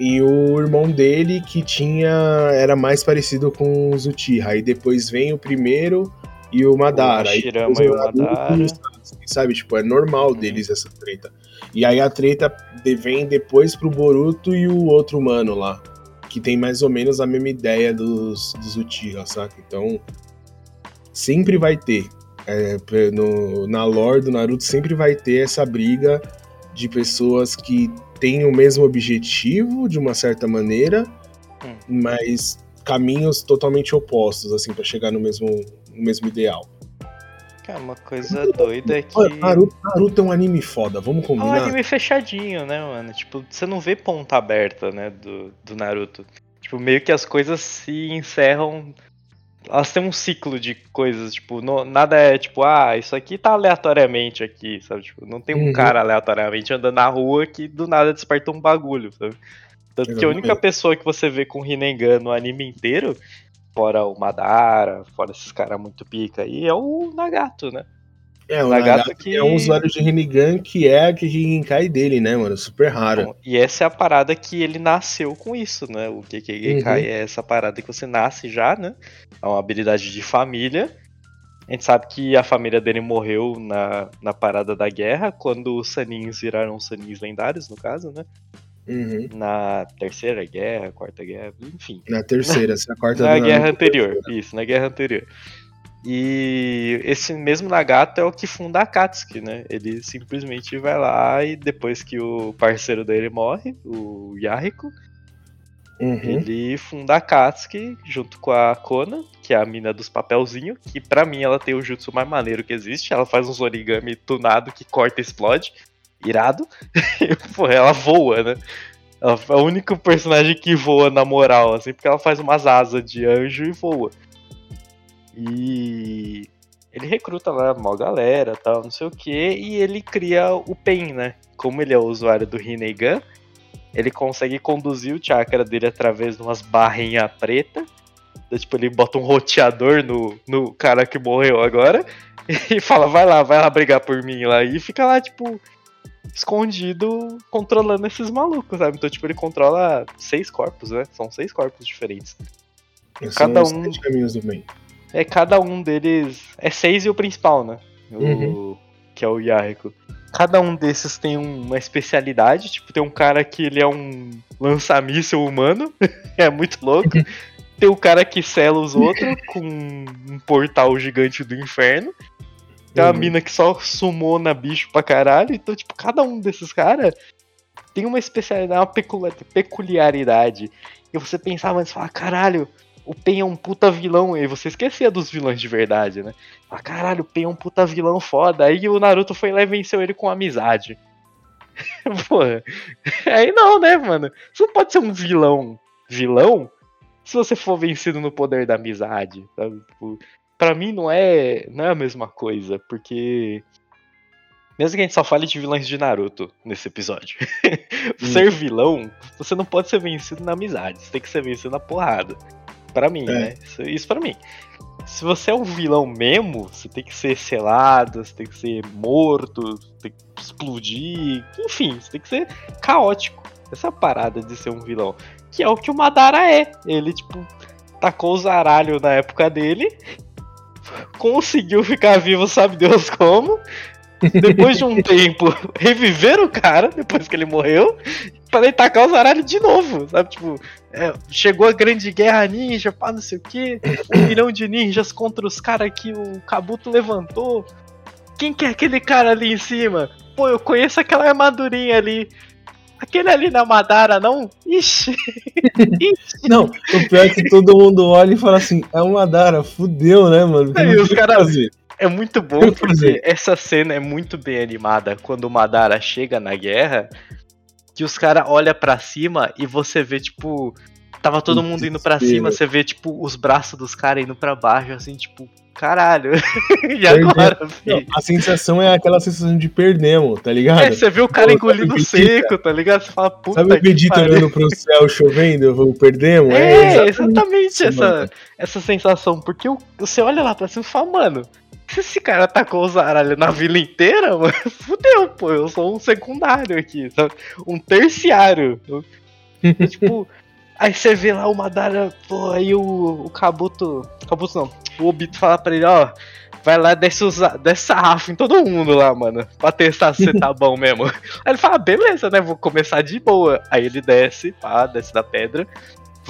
E o irmão dele que tinha. era mais parecido com os Uchiha. Aí depois vem o primeiro e o Madara. O depois e o Madara. e Sasuke, Sabe, tipo, é normal deles essa treta. E aí a treta vem depois pro Boruto e o outro mano lá. Que tem mais ou menos a mesma ideia dos, dos Uchiha, saca? Então. Sempre vai ter. é, no, na lore do Naruto sempre vai ter essa briga de pessoas que têm o mesmo objetivo, de uma certa maneira, Hum. mas caminhos totalmente opostos, assim, pra chegar no mesmo, no mesmo ideal. Cara, uma coisa doida é que. Naruto, Naruto é um anime foda, vamos É um combinar? anime fechadinho, né, mano? Tipo, você não vê ponta aberta, né, do, do Naruto. Tipo, meio que as coisas se encerram. Elas têm um ciclo de coisas, tipo, no- nada é tipo, ah, isso aqui tá aleatoriamente aqui, sabe? Tipo, não tem um Uhum. cara aleatoriamente andando na rua que do nada desperta um bagulho, sabe? Tanto que a única pessoa que você vê com Rinnegan no anime inteiro, fora o Madara, fora esses caras muito pica aí, é o Nagato, né? É, o Nagato Nagato que- é um usuário de Rinnegan que é a cai dele, né, mano? Super raro. Bom, e essa é a parada que ele nasceu com isso, né? O Kekkei Genkai Uhum. é essa parada que você nasce já, né? É uma habilidade de família. A gente sabe que a família dele morreu na, na parada da guerra, quando os Sanins viraram Sanins lendários, no caso, né? Uhum. Na terceira guerra, quarta guerra, enfim. Na terceira, essa é quarta Na guerra anterior, isso, na guerra anterior. E esse mesmo Nagato é o que funda a Akatsuki, né? Ele simplesmente vai lá e depois que o parceiro dele morre, o Yahiko, Uhum. ele funda a Akatsuki junto com a Kona, que é a mina dos papelzinhos, que pra mim ela tem o jutsu mais maneiro que existe. Ela faz uns origami tunado que corta e explode. Irado. Porra, ela voa, né? Ela é o único personagem que voa na moral, assim, porque ela faz umas asas de anjo e voa. E ele recruta lá uma galera, tal, não sei o que, e ele cria o Pen, né? Como ele é o usuário do Rinnegan, ele consegue conduzir o chakra dele através de umas barrinhas preta. Então, tipo, ele bota um roteador no, no cara que morreu agora e fala, vai lá, vai lá brigar por mim lá. E fica lá, tipo, escondido, controlando esses malucos, sabe? Então, tipo, ele controla seis corpos, né? São seis corpos diferentes. São cada os um- sete caminhos do bem. É, cada um deles. É seis e o principal, né? O, Uhum. Que é o Yahiko. cada um desses tem uma especialidade. Tipo, tem um cara que ele é um lança-míssel humano. é muito louco. Tem o cara que sela os outros com um portal gigante do inferno. Tem uma uhum. mina que só sumona bicho pra caralho. Então, tipo, cada um desses caras tem uma especialidade, uma peculiaridade. E você pensava antes, fala, caralho, o Pen é um puta vilão. E você esquecia dos vilões de verdade, né? Fala, caralho, o Pen é um puta vilão foda. Aí o Naruto foi lá e venceu ele com amizade. Porra. Aí não, né, mano? Você não pode ser um vilão. Vilão? Se você for vencido no poder da amizade, sabe? Tipo, pra mim não é, não é a mesma coisa, porque mesmo que a gente só fale de vilões de Naruto nesse episódio. ser hum. vilão, você não pode ser vencido na amizade, você tem que ser vencido na porrada. Para mim, é. né? Isso, isso para mim. Se você é um vilão mesmo, você tem que ser selado, você tem que ser morto, tem que explodir, enfim, você tem que ser caótico. Essa é parada de ser um vilão. Que é o que o Madara é. Ele, tipo, tacou o zaralho na época dele, conseguiu ficar vivo, sabe Deus como, depois de um tempo, reviver o cara, depois que ele morreu, para ele tacar os aralhos de novo, sabe? Tipo, é, chegou a grande guerra ninja, pá, não sei o que, um milhão de ninjas contra os caras que o Kabuto levantou. Quem que é aquele cara ali em cima? Pô, eu conheço aquela armadurinha ali. Aquele ali na Madara, não? Ixi! Ixi. Não, o pior é que todo mundo olha e fala assim, é o Madara, fudeu, né, mano? Aí, os caras é muito bom porque essa cena é muito bem animada quando o Madara chega na guerra, que os caras olham para cima e você vê, tipo, tava todo mundo indo para cima, você vê, tipo, os braços dos caras indo para baixo, assim, tipo, caralho. e agora, filho? A sensação é aquela sensação de perdemos, tá ligado? É, você vê o cara engolindo seco, tá ligado? Você fala, puta Sabe o Vegeta olhando pro céu chovendo, o perdemos? É, é exatamente, exatamente essa, essa sensação, porque você olha lá pra cima e fala, mano, se esse cara atacou os aralhos na vila inteira, mano, fudeu, pô. Eu sou um secundário aqui, sabe? Um terciário. tipo, aí você vê lá o Madara, pô, aí o, o Kabuto. Kabuto não. O Obito fala pra ele, ó. Vai lá, desce, os, desce sarrafo em todo mundo lá, mano. Pra testar se você tá bom mesmo. Aí ele fala, beleza, né? Vou começar de boa. Aí ele desce, pá, desce da pedra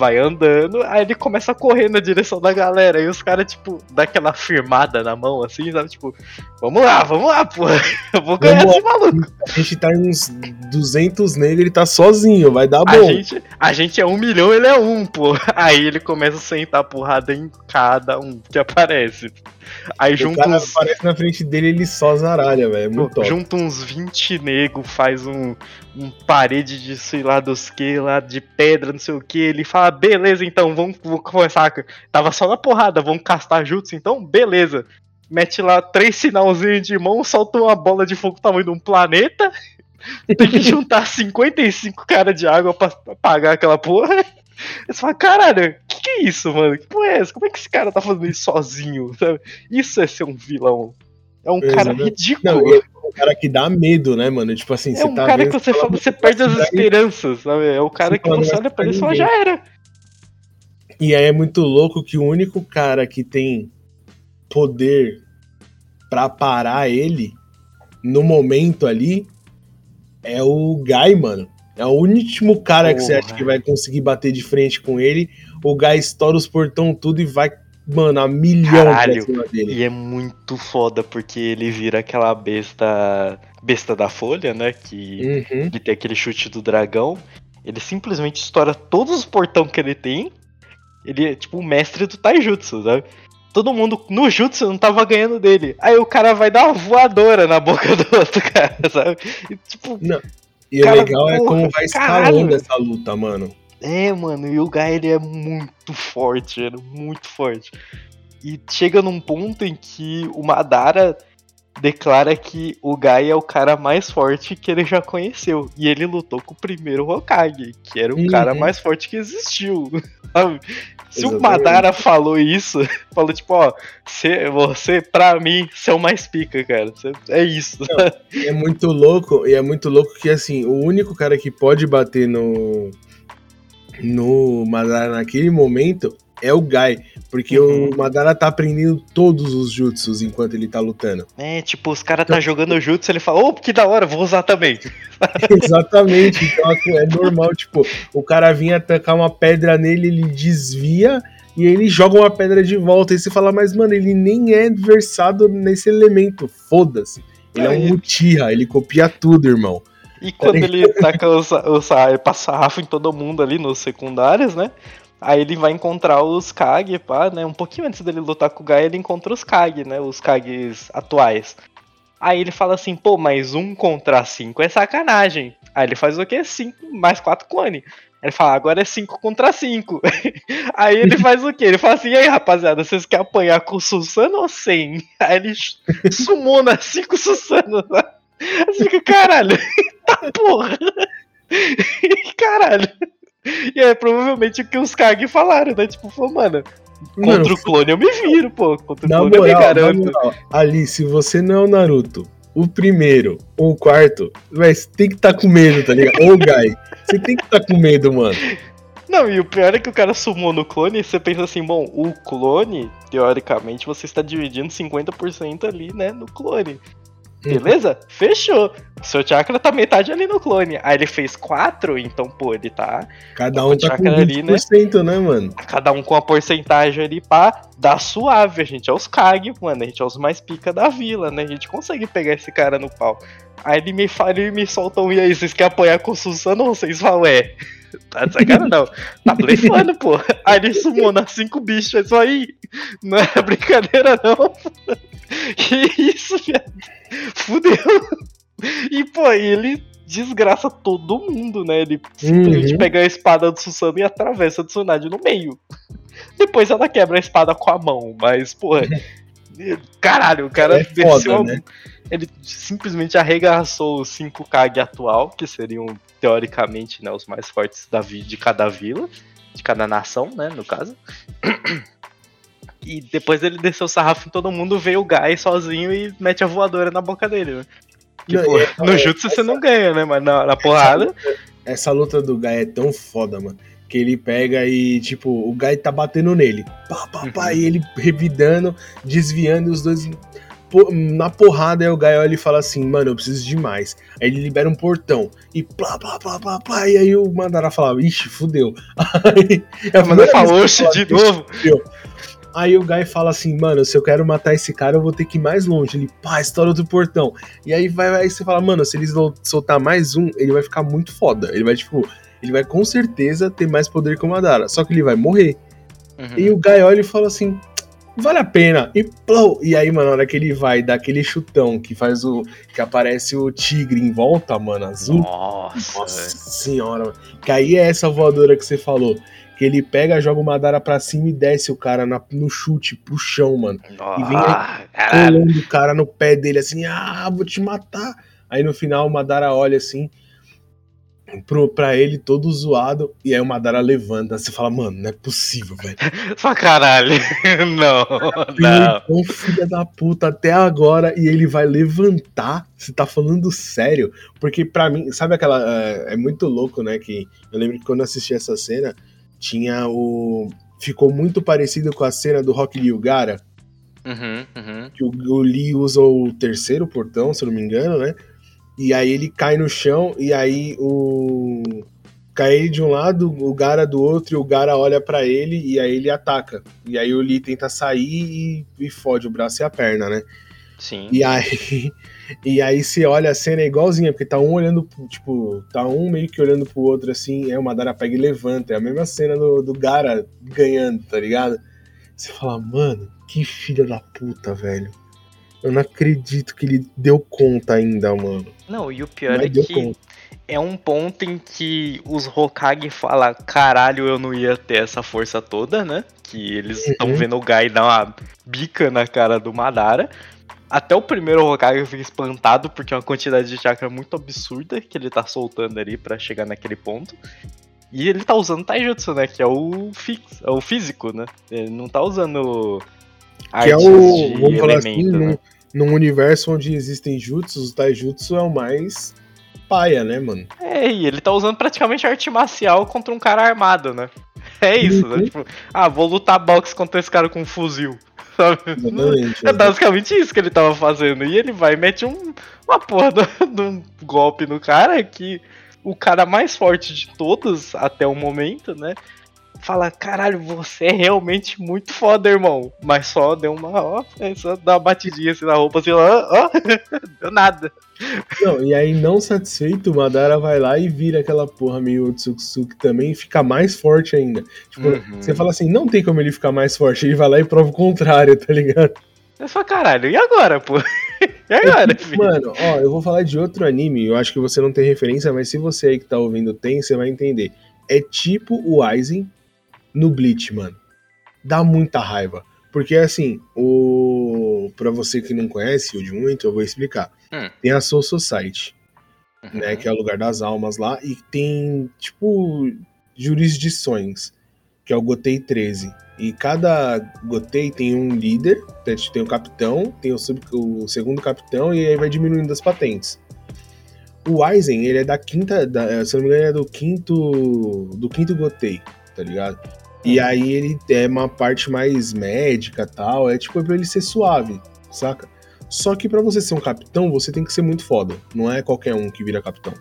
vai andando, aí ele começa a correr na direção da galera, e os caras, tipo, dá aquela firmada na mão, assim, sabe? Tipo, vamos lá, vamos lá, pô, eu vou ganhar vamos esse maluco. A gente tá em uns 200 negros, ele tá sozinho, vai dar bom. A gente, a gente é um milhão, ele é um, pô. Aí ele começa a sentar porrada em cada um que aparece. Aí junta uns. aparece na frente dele ele só zaralha, velho. É junta uns 20 nego, faz um, um parede de sei lá dos que, lá de pedra, não sei o que. Ele fala, beleza, então, vamos, vamos começar. Tava só na porrada, vamos castar juntos, então, beleza. Mete lá três sinalzinhos de mão, solta uma bola de fogo tamanho de um planeta. Tem que juntar 55 caras de água pra apagar aquela porra. Você fala, caralho, que que é isso, mano? Que porra é essa? Como é que esse cara tá fazendo isso sozinho? Sabe? Isso é ser um vilão. É um cara ridículo. Não, é um cara que dá medo, né, mano? Tipo assim, é um tá cara que você fala, você perde as esperanças, sabe? É o cara que você olha pra ele e fala, já era. E aí é muito louco que o único cara que tem poder para parar ele no momento ali é o Guy, mano. É o último cara que você acha que vai conseguir bater de frente com ele. O Guy estoura os portão tudo e vai, mano, a milhão Caralho, pra cima dele. E é muito foda porque ele vira aquela besta. Besta da folha, né? Que, uhum. que tem aquele chute do dragão. Ele simplesmente estoura todos os portão que ele tem. Ele é tipo o mestre do Taijutsu, sabe? Todo mundo no Jutsu não tava ganhando dele. Aí o cara vai dar uma voadora na boca do outro cara, sabe? E, tipo, não. E cara, o legal porra, é como vai escalando essa luta, mano. É, mano, e o Guy ele é muito forte, é muito forte. E chega num ponto em que o Madara declara que o Guy é o cara mais forte que ele já conheceu. E ele lutou com o primeiro Hokage, que era o uhum. cara mais forte que existiu. Sabe? Se Exatamente. o Madara falou isso, falou tipo, ó, você, você pra mim, você é o mais pica, cara. Cê, é isso. Não, é muito louco, e é muito louco que assim, o único cara que pode bater no no Madara naquele momento é o Gai. Porque uhum. o Madara tá aprendendo todos os jutsus enquanto ele tá lutando. É, tipo, os caras tá então, jogando jutsu, ele fala, ô, oh, que da hora, vou usar também. Exatamente, então é normal, tipo, o cara vinha atacar uma pedra nele, ele desvia e ele joga uma pedra de volta. E você fala, mas mano, ele nem é versado nesse elemento, foda-se. Ele é, é um Uchiha, ele copia tudo, irmão. E quando ele taca o, o, o, passa sarrafo em todo mundo ali nos secundários, né? Aí ele vai encontrar os Kage, pá, né? Um pouquinho antes dele lutar com o Gai, ele encontra os Kage, né? Os Kages atuais. Aí ele fala assim, pô, mas um contra cinco é sacanagem. Aí ele faz o quê? Cinco mais quatro clone. Ele fala, agora é 5 contra 5. aí ele faz o quê? Ele fala assim, e aí, rapaziada, vocês querem apanhar com Susano ou sem? Aí ele sumona 5 Susanos. Assim caralho, tá porra. caralho. E é provavelmente o que os Kag falaram, né? Tipo, falou, mano, contra o clone eu me viro, pô. Contra o clone moral, eu me garanto. Ali, se você não é o Naruto, o primeiro ou o quarto, mas tem que estar tá com medo, tá ligado? Ou o Gai. Você tem que estar tá com medo, mano. Não, e o pior é que o cara sumou no clone e você pensa assim, bom, o clone, teoricamente, você está dividindo 50% ali, né, no clone. Beleza? Fechou. O seu chakra tá metade ali no clone. Aí ele fez quatro, então, pô, ele tá. Cada um tá com 20%, ali, né? né, mano? Cada um com a porcentagem ali, pá, dá suave. A gente é os Kag, mano. A gente é os mais pica da vila, né? A gente consegue pegar esse cara no pau. Aí ele me fala e me solta um, e aí, vocês querem apoiar com o Susano ou vocês falam, é? Tá de sacanagem, não. Tá blefando, pô. Aí ele sumona cinco bichos, é isso aí. Não é brincadeira, não. Que isso, viado. Fudeu. E, pô, ele desgraça todo mundo, né? Ele simplesmente uhum. pega a espada do Susano e atravessa a Tsunade no meio. Depois ela quebra a espada com a mão, mas, porra. Caralho, o cara é desceu. Foda, né? Ele simplesmente arregaçou o 5 Kag atual, que seriam, teoricamente, né, os mais fortes da, de cada vila, de cada nação, né, no caso. E depois ele desceu o sarrafo em todo mundo, veio o Gai sozinho e mete a voadora na boca dele, né? Tipo, é, no Jutsu essa, você não ganha, né? Mas na, na porrada. Essa, essa luta do Gai é tão foda, mano. Que ele pega e, tipo, o Gai tá batendo nele. Pá, pá, pá, uhum. e ele revidando, desviando, e os dois na porrada, aí o Gai olha e fala assim, mano, eu preciso de mais. Aí ele libera um portão. E plá, plá, plá, plá, plá. E aí o Mandara fala, ixi, fudeu. Aí, a Mandara falou, oxe, de novo. Fudeu. Aí o Guy fala assim, mano, se eu quero matar esse cara, eu vou ter que ir mais longe. Ele, pá, estoura outro portão. E aí vai, aí você fala, mano, se eles soltar mais um, ele vai ficar muito foda. Ele vai, tipo, ele vai com certeza ter mais poder que o Madara. Só que ele vai morrer. Uhum. E o Guy olha e fala assim, vale a pena. E plou! E aí, mano, na hora que ele vai dar aquele chutão que faz o. que aparece o tigre em volta, mano, azul. Nossa, Nossa senhora. Que aí é essa voadora que você falou que ele pega, joga o Madara pra cima e desce o cara na, no chute pro chão, mano. Oh, e vem colando o cara no pé dele assim, ah, vou te matar. Aí no final o Madara olha assim pro, pra ele todo zoado, e aí o Madara levanta. Você fala, mano, não é possível, velho. Só caralho. não, não. Então, filha da puta, até agora, e ele vai levantar. Você tá falando sério? Porque pra mim, sabe aquela. É, é muito louco, né? Que eu lembro que quando eu assisti essa cena tinha o. Ficou muito parecido com a cena do Rock Lee Gara. Uhum, uhum. Que o, o Lee usa o terceiro portão, se eu não me engano, né? E aí ele cai no chão e aí o. Cai ele de um lado, o Gara do outro, e o Gara olha para ele e aí ele ataca. E aí o Lee tenta sair e, e fode o braço e a perna, né? Sim. E aí, e aí você olha a cena é igualzinha, porque tá um olhando, tipo, tá um meio que olhando pro outro assim, é o Madara pega e levanta. É a mesma cena do, do Gara ganhando, tá ligado? Você fala, mano, que filha da puta, velho. Eu não acredito que ele deu conta ainda, mano. Não, e o pior Mas é que conta. é um ponto em que os Hokage falam, caralho, eu não ia ter essa força toda, né? Que eles estão uhum. vendo o Gai dar uma bica na cara do Madara. Até o primeiro Hokage eu fiquei espantado, porque é uma quantidade de chakra muito absurda que ele tá soltando ali para chegar naquele ponto. E ele tá usando Taijutsu, né? Que é o, fix, é o físico, né? Ele não tá usando que é o, vamos falar assim, né? num, num, universo onde existem jutsus, o taijutsu é o mais paia, né, mano? É, e ele tá usando praticamente arte marcial contra um cara armado, né? É isso, né? Tipo, ah, vou lutar boxe contra esse cara com um fuzil. Sabe? Exatamente. É basicamente isso que ele tava fazendo. E ele vai e mete um, uma porra de um golpe no cara que o cara mais forte de todos até o momento, né? Fala, caralho, você é realmente muito foda, irmão. Mas só deu uma, ó, é só dá uma batidinha assim na roupa, assim, ó, ó, deu nada. Não, e aí, não satisfeito, o Madara vai lá e vira aquela porra meio Otsutsuki também e fica mais forte ainda. Tipo, Uhum. você fala assim, não tem como ele ficar mais forte. Ele vai lá e prova o contrário, tá ligado? É só caralho, e agora, pô? E agora, filho? Mano, ó, eu vou falar de outro anime, eu acho que você não tem referência, mas se você aí que tá ouvindo tem, você vai entender. É tipo o Aizen no Bleach, mano. Dá muita raiva. Porque assim, o. Pra você que não conhece o de muito, eu vou explicar. Hum. Tem a Soul Society, né? Uhum. Que é o lugar das almas lá, e tem, tipo, jurisdições, que é o Gotei 13. E cada Gotei tem um líder, tem o capitão, tem o, sub- o segundo capitão, e aí vai diminuindo as patentes. O Aizen, ele é da quinta, da, se não me engano, ele é do quinto, do quinto Gotei, tá ligado? E Uhum. aí ele é uma parte mais médica tal, é tipo pra ele ser suave, saca? Só que pra você ser um capitão, você tem que ser muito foda. Não é qualquer um que vira capitão.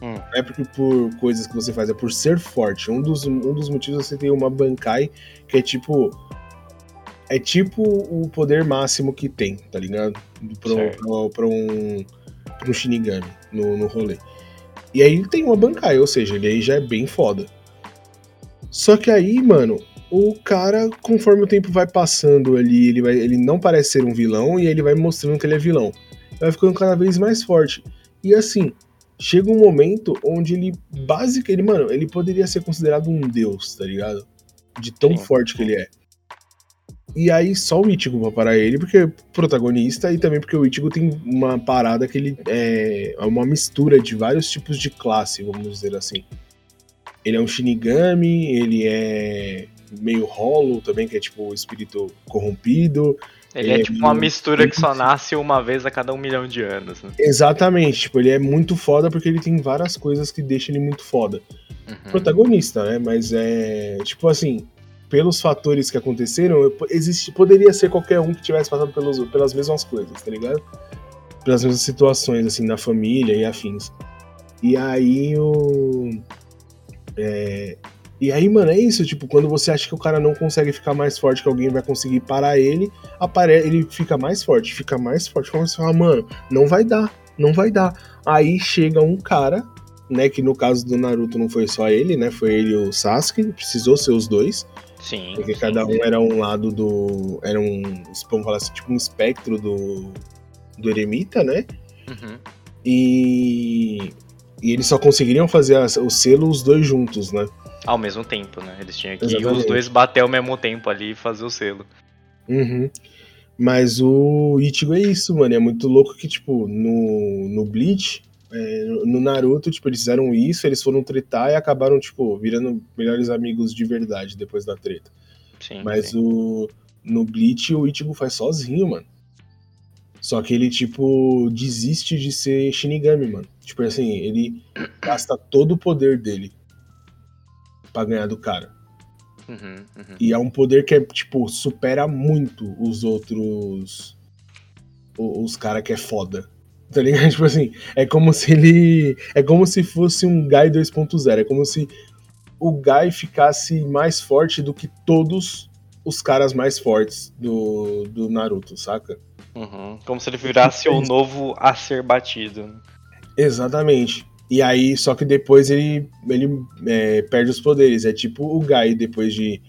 Hum. Não é porque por coisas que você faz, é por ser forte. Um dos, um dos motivos é você tem uma Bankai que é tipo. É tipo o poder máximo que tem, tá ligado? Pra, pra- pra um, pra um Shinigami no, no rolê. E aí ele tem uma Bankai, ou seja, ele aí já é bem foda. Só que aí, mano, o cara, conforme o tempo vai passando ali, ele, vai, ele não parece ser um vilão e ele vai mostrando que ele é vilão. Vai ficando cada vez mais forte. E assim, chega um momento onde ele, basicamente, ele, mano, ele poderia ser considerado um deus, tá ligado? De tão Sim. forte que ele é. E aí só o Ichigo pra parar ele, porque é protagonista, e também porque o Ichigo tem uma parada que ele é é uma mistura de vários tipos de classe, vamos dizer assim. Ele é um Shinigami, ele é meio Hollow também, que é tipo o espírito corrompido. Ele é É, tipo uma mistura que só nasce uma vez a cada um milhão de anos, né? Exatamente, tipo, ele é muito foda porque ele tem várias coisas que deixam ele muito foda. Uhum. protagonista, né? Mas é. Tipo assim, pelos fatores que aconteceram, eu- existe, poderia ser qualquer um que tivesse passado pelos, pelas mesmas coisas, tá ligado? Pelas mesmas situações, assim, na família e afins. E aí o. É, e aí, mano, é isso, tipo, quando você acha que o cara não consegue ficar mais forte, que alguém vai conseguir parar ele, apare ele fica mais forte, fica mais forte. Como você fala, mano, não vai dar, não vai dar. Aí chega um cara, né, que no caso do Naruto não foi só ele, né, foi ele e o Sasuke, precisou ser os dois, Sim. porque sim. cada um era um lado do, era um, vamos falar assim, tipo um espectro do, do eremita, né, Uhum. e, e eles só conseguiriam fazer o selo os dois juntos, né. Ao mesmo tempo, né? Eles tinham que Exatamente. os dois bater ao mesmo tempo ali e fazer o selo. Uhum. Mas o Ichigo é isso, mano. É muito louco que, tipo, no, no Bleach, é, no Naruto, tipo, eles fizeram isso, eles foram tretar e acabaram, tipo, virando melhores amigos de verdade depois da treta. Sim. Mas sim. o no Bleach o Ichigo faz sozinho, mano. Só que ele, tipo, desiste de ser Shinigami, mano. Tipo assim, ele gasta todo o poder dele pra ganhar do cara. Uhum, uhum. E é um poder que é, tipo, supera muito os outros. o- Os caras que é foda. Tá ligado? Tipo assim, é como se ele. É como se fosse um Guy 2.0. É como se o Guy ficasse mais forte do que todos os caras mais fortes do, do Naruto, saca? Uhum. Como se ele virasse o novo a ser batido. Exatamente. E aí, só que depois ele, ele é, perde os poderes. É tipo o Guy depois de.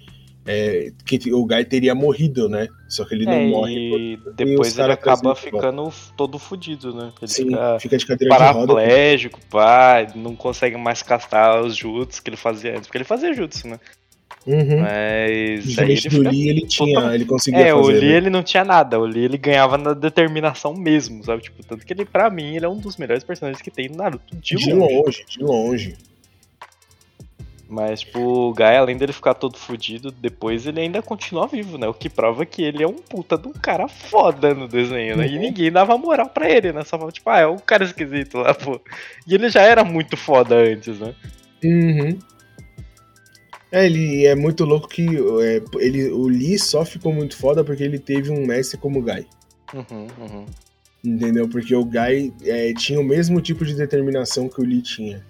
é, que o Guy teria morrido, né? Só que ele não É, morre. e depois ele acaba ficando todo fudido, né? Ele Sim, fica fica de cadeira de roda. paraplégico, pá, não consegue mais castar os jutsu que ele fazia antes. Porque ele fazia jutsu, né? Uhum. Mas aí ele do Lee ele tinha, total- ele conseguia É, o fazer. Lee né? ele não tinha nada, o Lee ele ganhava na determinação mesmo, sabe? Tipo, tanto que ele, pra mim, ele é um dos melhores personagens que tem no Naruto, de, De longe. longe, de longe. Mas, tipo, o Guy, além dele ficar todo fudido, depois ele ainda continua vivo, né? O que prova que ele é um puta de um cara foda no desenho, né? E Uhum. ninguém dava moral pra ele, né? Só falava, tipo, ah, é um cara esquisito lá, pô. E ele já era muito foda antes, né? Uhum. É, ele é muito louco que é, ele, o Lee só ficou muito foda porque ele teve um mestre como o Guy. Uhum, uhum. Entendeu? Porque o Guy é, tinha o mesmo tipo de determinação que o Lee tinha.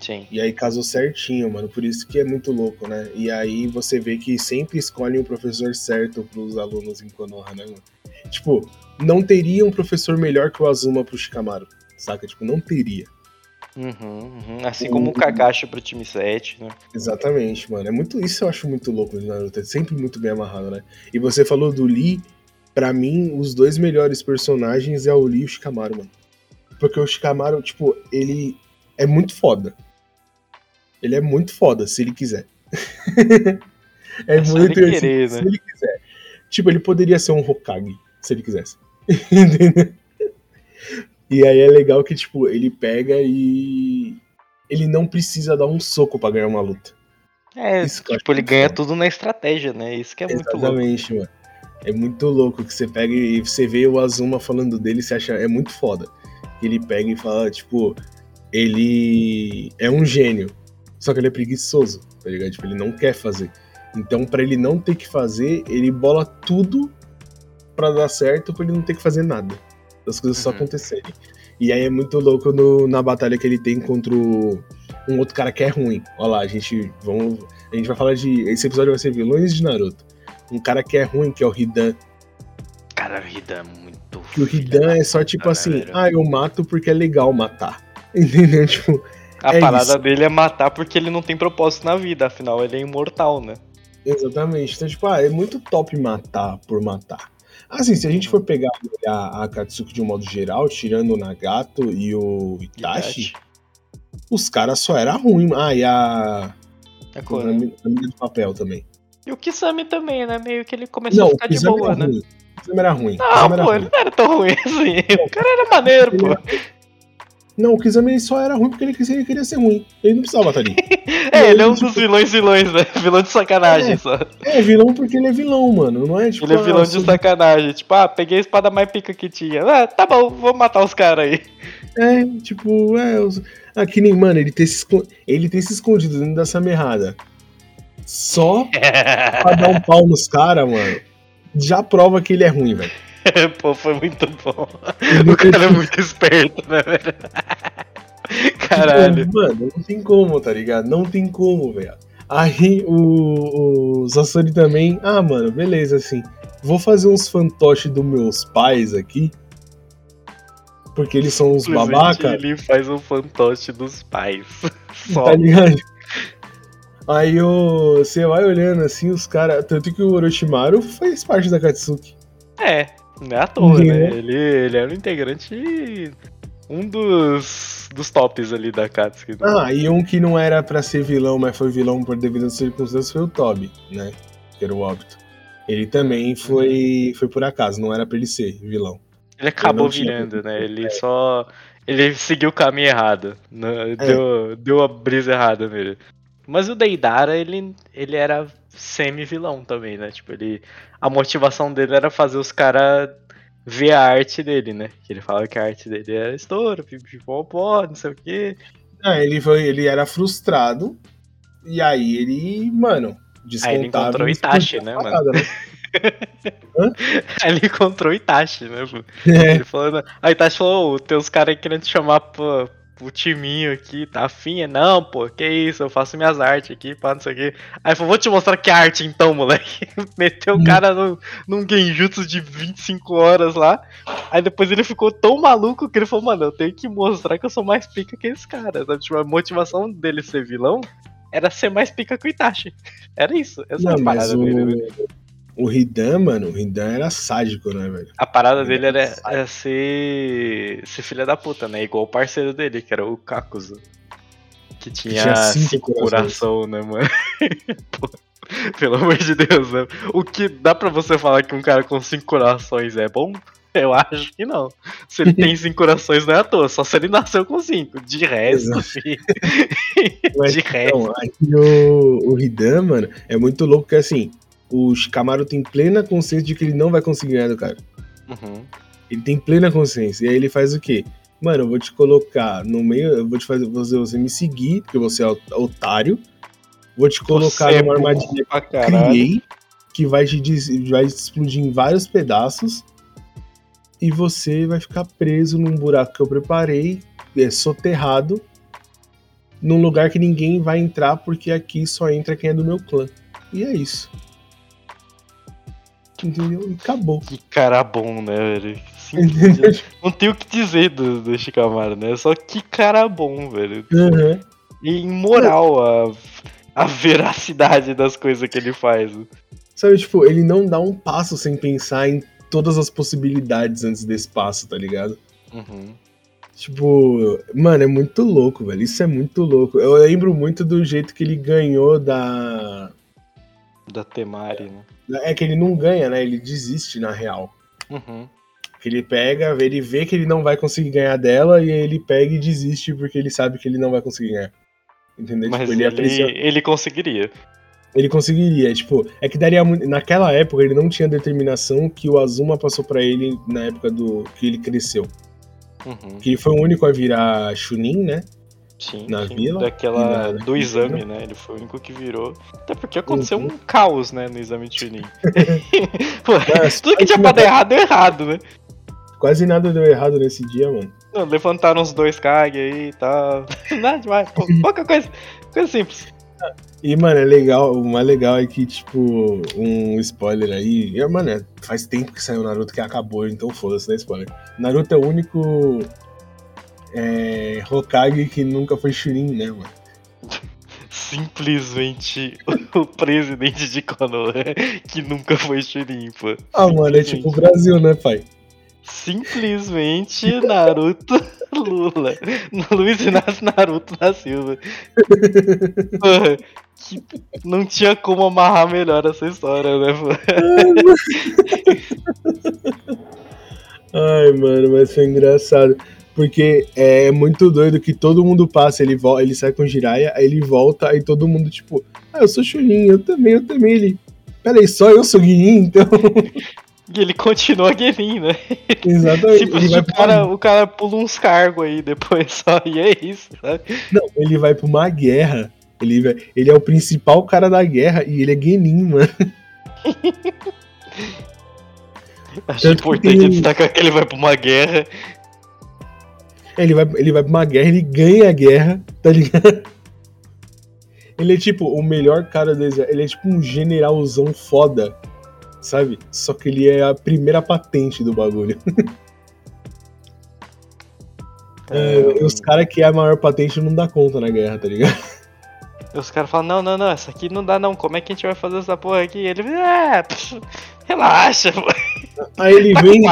Sim. E aí casou certinho, mano. Por isso que é muito louco, né? E aí você vê que sempre escolhem o professor certo pros alunos em Konoha, né, mano? Tipo, não teria um professor melhor que o Azuma pro Shikamaru, saca? Tipo, não teria. Uhum, uhum. Assim como o Kakashi pro time 7, né? Exatamente, mano. É muito isso eu acho muito louco no Naruto. É sempre muito bem amarrado, né? E você falou do Lee. Pra mim, os dois melhores personagens é o Lee e o Shikamaru, mano. Porque o Shikamaru, tipo, ele é muito foda. Ele é muito foda, se ele quiser. é, É muito assim, querer, se né? ele quiser. Tipo, ele poderia ser um Hokage, se ele quisesse. Entendeu? E aí é legal que, tipo, ele pega e. Ele não precisa dar um soco pra ganhar uma luta. É, Isso tipo, ele ganha foda. tudo na estratégia, né? Isso que é muito louco. Exatamente, mano. É muito louco que você pega e você vê o Azuma falando dele, você acha. É muito foda. Ele pega e fala, tipo, ele é um gênio. Só que ele é preguiçoso, tá ligado? Tipo, ele não quer fazer. Então, pra ele não ter que fazer, ele bola tudo pra dar certo, pra ele não ter que fazer nada. Das coisas só Uhum. acontecerem. E aí é muito louco no- na batalha que ele tem contra o- um outro cara que é ruim. Olha lá, a gente, vamos, a gente vai falar de. Esse episódio vai ser vilões de Naruto. Um cara que é ruim, que é o Hidan. Cara, o Hidan é muito. Que o Hidan da é só tipo né, assim, ah, eu mato porque é legal matar. Entendeu? Tipo, A é parada isso. dele é matar porque ele não tem propósito na vida, afinal ele é imortal, né? exatamente. Então, tipo, ah, é muito top matar por matar. Assim, se a gente for pegar a, a Katsuki de um modo geral, tirando o Nagato e o Itachi, os caras só eram ruins. Ah, e a. É A mina de papel também. E o Kisame também, né? Meio que ele começou Não, a ficar de boa, era né? ruim. O Kisame era ruim. Não, Kisame era pô, ruim. ele não era tão ruim assim. O cara era maneiro, Ele pô. Não, o ele só era ruim porque ele queria, ele ser ruim. Ele não precisava estar ali. É, ele é um tipo- dos vilões vilões, né? Vilão de sacanagem É. só. É vilão porque ele é vilão, mano. Não é tipo. Ele é ah, vilão de sou- sacanagem. Tipo, ah, peguei a espada mais pica que tinha. Ah, tá bom, vou matar os caras aí. É, tipo, é. Os... Ah, que nem, mano, ele ter, se ele ter se escondido dentro dessa merrada. Só pra dar um pau nos caras, mano. Já prova que ele é ruim, velho. Pô, foi muito bom. O cara é muito esperto, né, velho? Caralho. Tipo, mano, não tem como, tá ligado? Não tem como, velho. Aí o, o Sasori também. Ah, mano, beleza, assim. Vou fazer uns fantoches dos meus pais aqui. Porque eles são uns babaca. Ele faz um fantoche dos pais. Só. Tá ligado? Aí o, você vai olhando assim, os caras. Tanto que o Orochimaru faz parte da Katsuki. É, não é à toa, né? Né? Ele, ele era um integrante. Um dos, dos tops ali da Katsuki. né? Ah, e um que não era pra ser vilão, mas foi vilão por devido às circunstâncias foi o Toby, né? Que era o óbito. Ele também foi, foi por acaso, não era pra ele ser vilão. Ele acabou virando, né? Ele só. Ele seguiu o caminho errado. É. Deu, deu a brisa errada nele. Mas o Deidara, ele, ele era semi-vilão também, né? Tipo, ele. A motivação dele era fazer os caras ver a arte dele, né? Que ele falava que a arte dele era estouro, pipipopó, não sei o quê. Ah, ele, foi, ele era frustrado, e aí ele, mano, descontava. Aí ele encontrou o Itachi, né, parada, né? Aí ele encontrou o Itachi, né? pô? É, Ele falou, né? aí Itachi falou, "Ô, tem uns caras querendo te chamar pro, pro timinho aqui, tá afim? É, Não, pô, que isso, eu faço minhas artes aqui, pá, não sei o quê. Aí falou, vou te mostrar que é arte então, moleque. Meteu o Hum. cara num, num genjutsu de 25 horas lá. Aí depois ele ficou tão maluco que ele falou, mano, eu tenho que mostrar que eu sou mais pica que esse cara. Sabe? Tipo, a motivação dele ser vilão era ser mais pica que o Itachi. Era isso, essa não, era a parada o, dele, né? O Hidan, mano, o Hidan era sádico, né, velho? A parada Ele dele era era, era ser, ser filha da puta, né? Igual o parceiro dele, que era o Kakuzu. Que tinha, tinha cinco cinco, corações. coração, né, mano? Pô, pelo amor de Deus, né? O que dá pra você falar que um cara com cinco corações é bom? Eu acho que não. Se ele tem cinco corações não é à toa, só se ele nasceu com cinco. De resto, filho. De resto. Então, o, o Hidan, mano, é muito louco que assim, o Shikamaru tem plena consciência de que ele não vai conseguir ganhar do cara. Uhum. Ele tem plena consciência. E aí ele faz o quê? Mano, eu vou te colocar no meio, eu vou te fazer, você me seguir, porque você é otário. Vou te colocar Você é numa armadilha que caralho. criei, que vai te, vai te explodir em vários pedaços. E você vai ficar preso num buraco que eu preparei, é, soterrado, num lugar que ninguém vai entrar, porque aqui só entra quem é do meu clã. E é isso. Entendeu? E acabou. Que cara bom, né, velho? Não tem o que dizer do, do Shikamaru, né? Só que cara bom, velho. Uhum. E imoral a, a veracidade das coisas que ele faz. Sabe, tipo, ele não dá um passo sem pensar em todas as possibilidades antes desse passo, tá ligado? Uhum. Tipo, mano, é muito louco, velho. Isso é muito louco. Eu lembro muito do jeito que ele ganhou da. Da Temari, né? É que ele não ganha, né? Ele desiste na real. Uhum. Que ele pega, ele vê que ele não vai conseguir ganhar dela e aí ele pega e desiste porque ele sabe que ele não vai conseguir ganhar. Entendeu? Mas tipo, ele, ele, ele conseguiria. ele conseguiria. Tipo, é que daria muito. Naquela época ele não tinha a determinação que o Azuma passou pra ele na época do que ele cresceu. Uhum. Que ele foi o único a virar Chunin, né? Sim, Na sim, vila daquela e na- do exame, né? Ele foi o único que virou. Até porque aconteceu um caos, né, no exame de Chunin. Tudo que tinha pra dar errado deu errado, né? Quase nada deu errado nesse dia, mano. Não, levantaram uns dois Kag aí e tal. Nada demais, pô, pouca coisa. Coisa simples. E, mano, é legal. O mais legal é que, tipo, um spoiler aí. É, mano, é- faz tempo que saiu o Naruto que acabou, então foda-se, né? Spoiler. Naruto é o único. É, Hokage que nunca foi Chunin, né, mano? Simplesmente o presidente de Konoha que nunca foi Chunin, pô. Ah, mano, é tipo o Brasil, né, pai? Simplesmente Naruto Lula. Luiz Inácio Naruto da Silva. Porra, que não tinha como amarrar melhor essa história, né? pô? Ai, mano, mas foi engraçado. Porque é muito doido que todo mundo passa, ele, ele sai com o Jiraiya, aí ele volta, aí todo mundo, tipo, ah, eu sou Chunin, eu também, eu também. Ele, peraí, só eu sou Guinin, então. E ele continua Guerin, né? Exatamente. Tipo, ele vai o, cara, o cara pula uns cargos aí depois só, e é isso, sabe? Não, ele vai pra uma guerra. Ele, vai- ele é o principal cara da guerra e ele é Genin, mano. Acho Tanto importante tem- destacar que ele vai pra uma guerra. Ele vai, ele vai pra uma guerra, ele ganha a guerra, tá ligado? Ele é tipo o melhor cara do exército. Ele é tipo um generalzão foda, sabe? Só que ele é a primeira patente do bagulho. É, os caras que é a maior patente não dá conta na guerra, tá ligado? Os caras falam, não, não, não, essa aqui não dá não, como é que a gente vai fazer essa porra aqui? E ele, é, pff, relaxa, pô, Aí ele vem.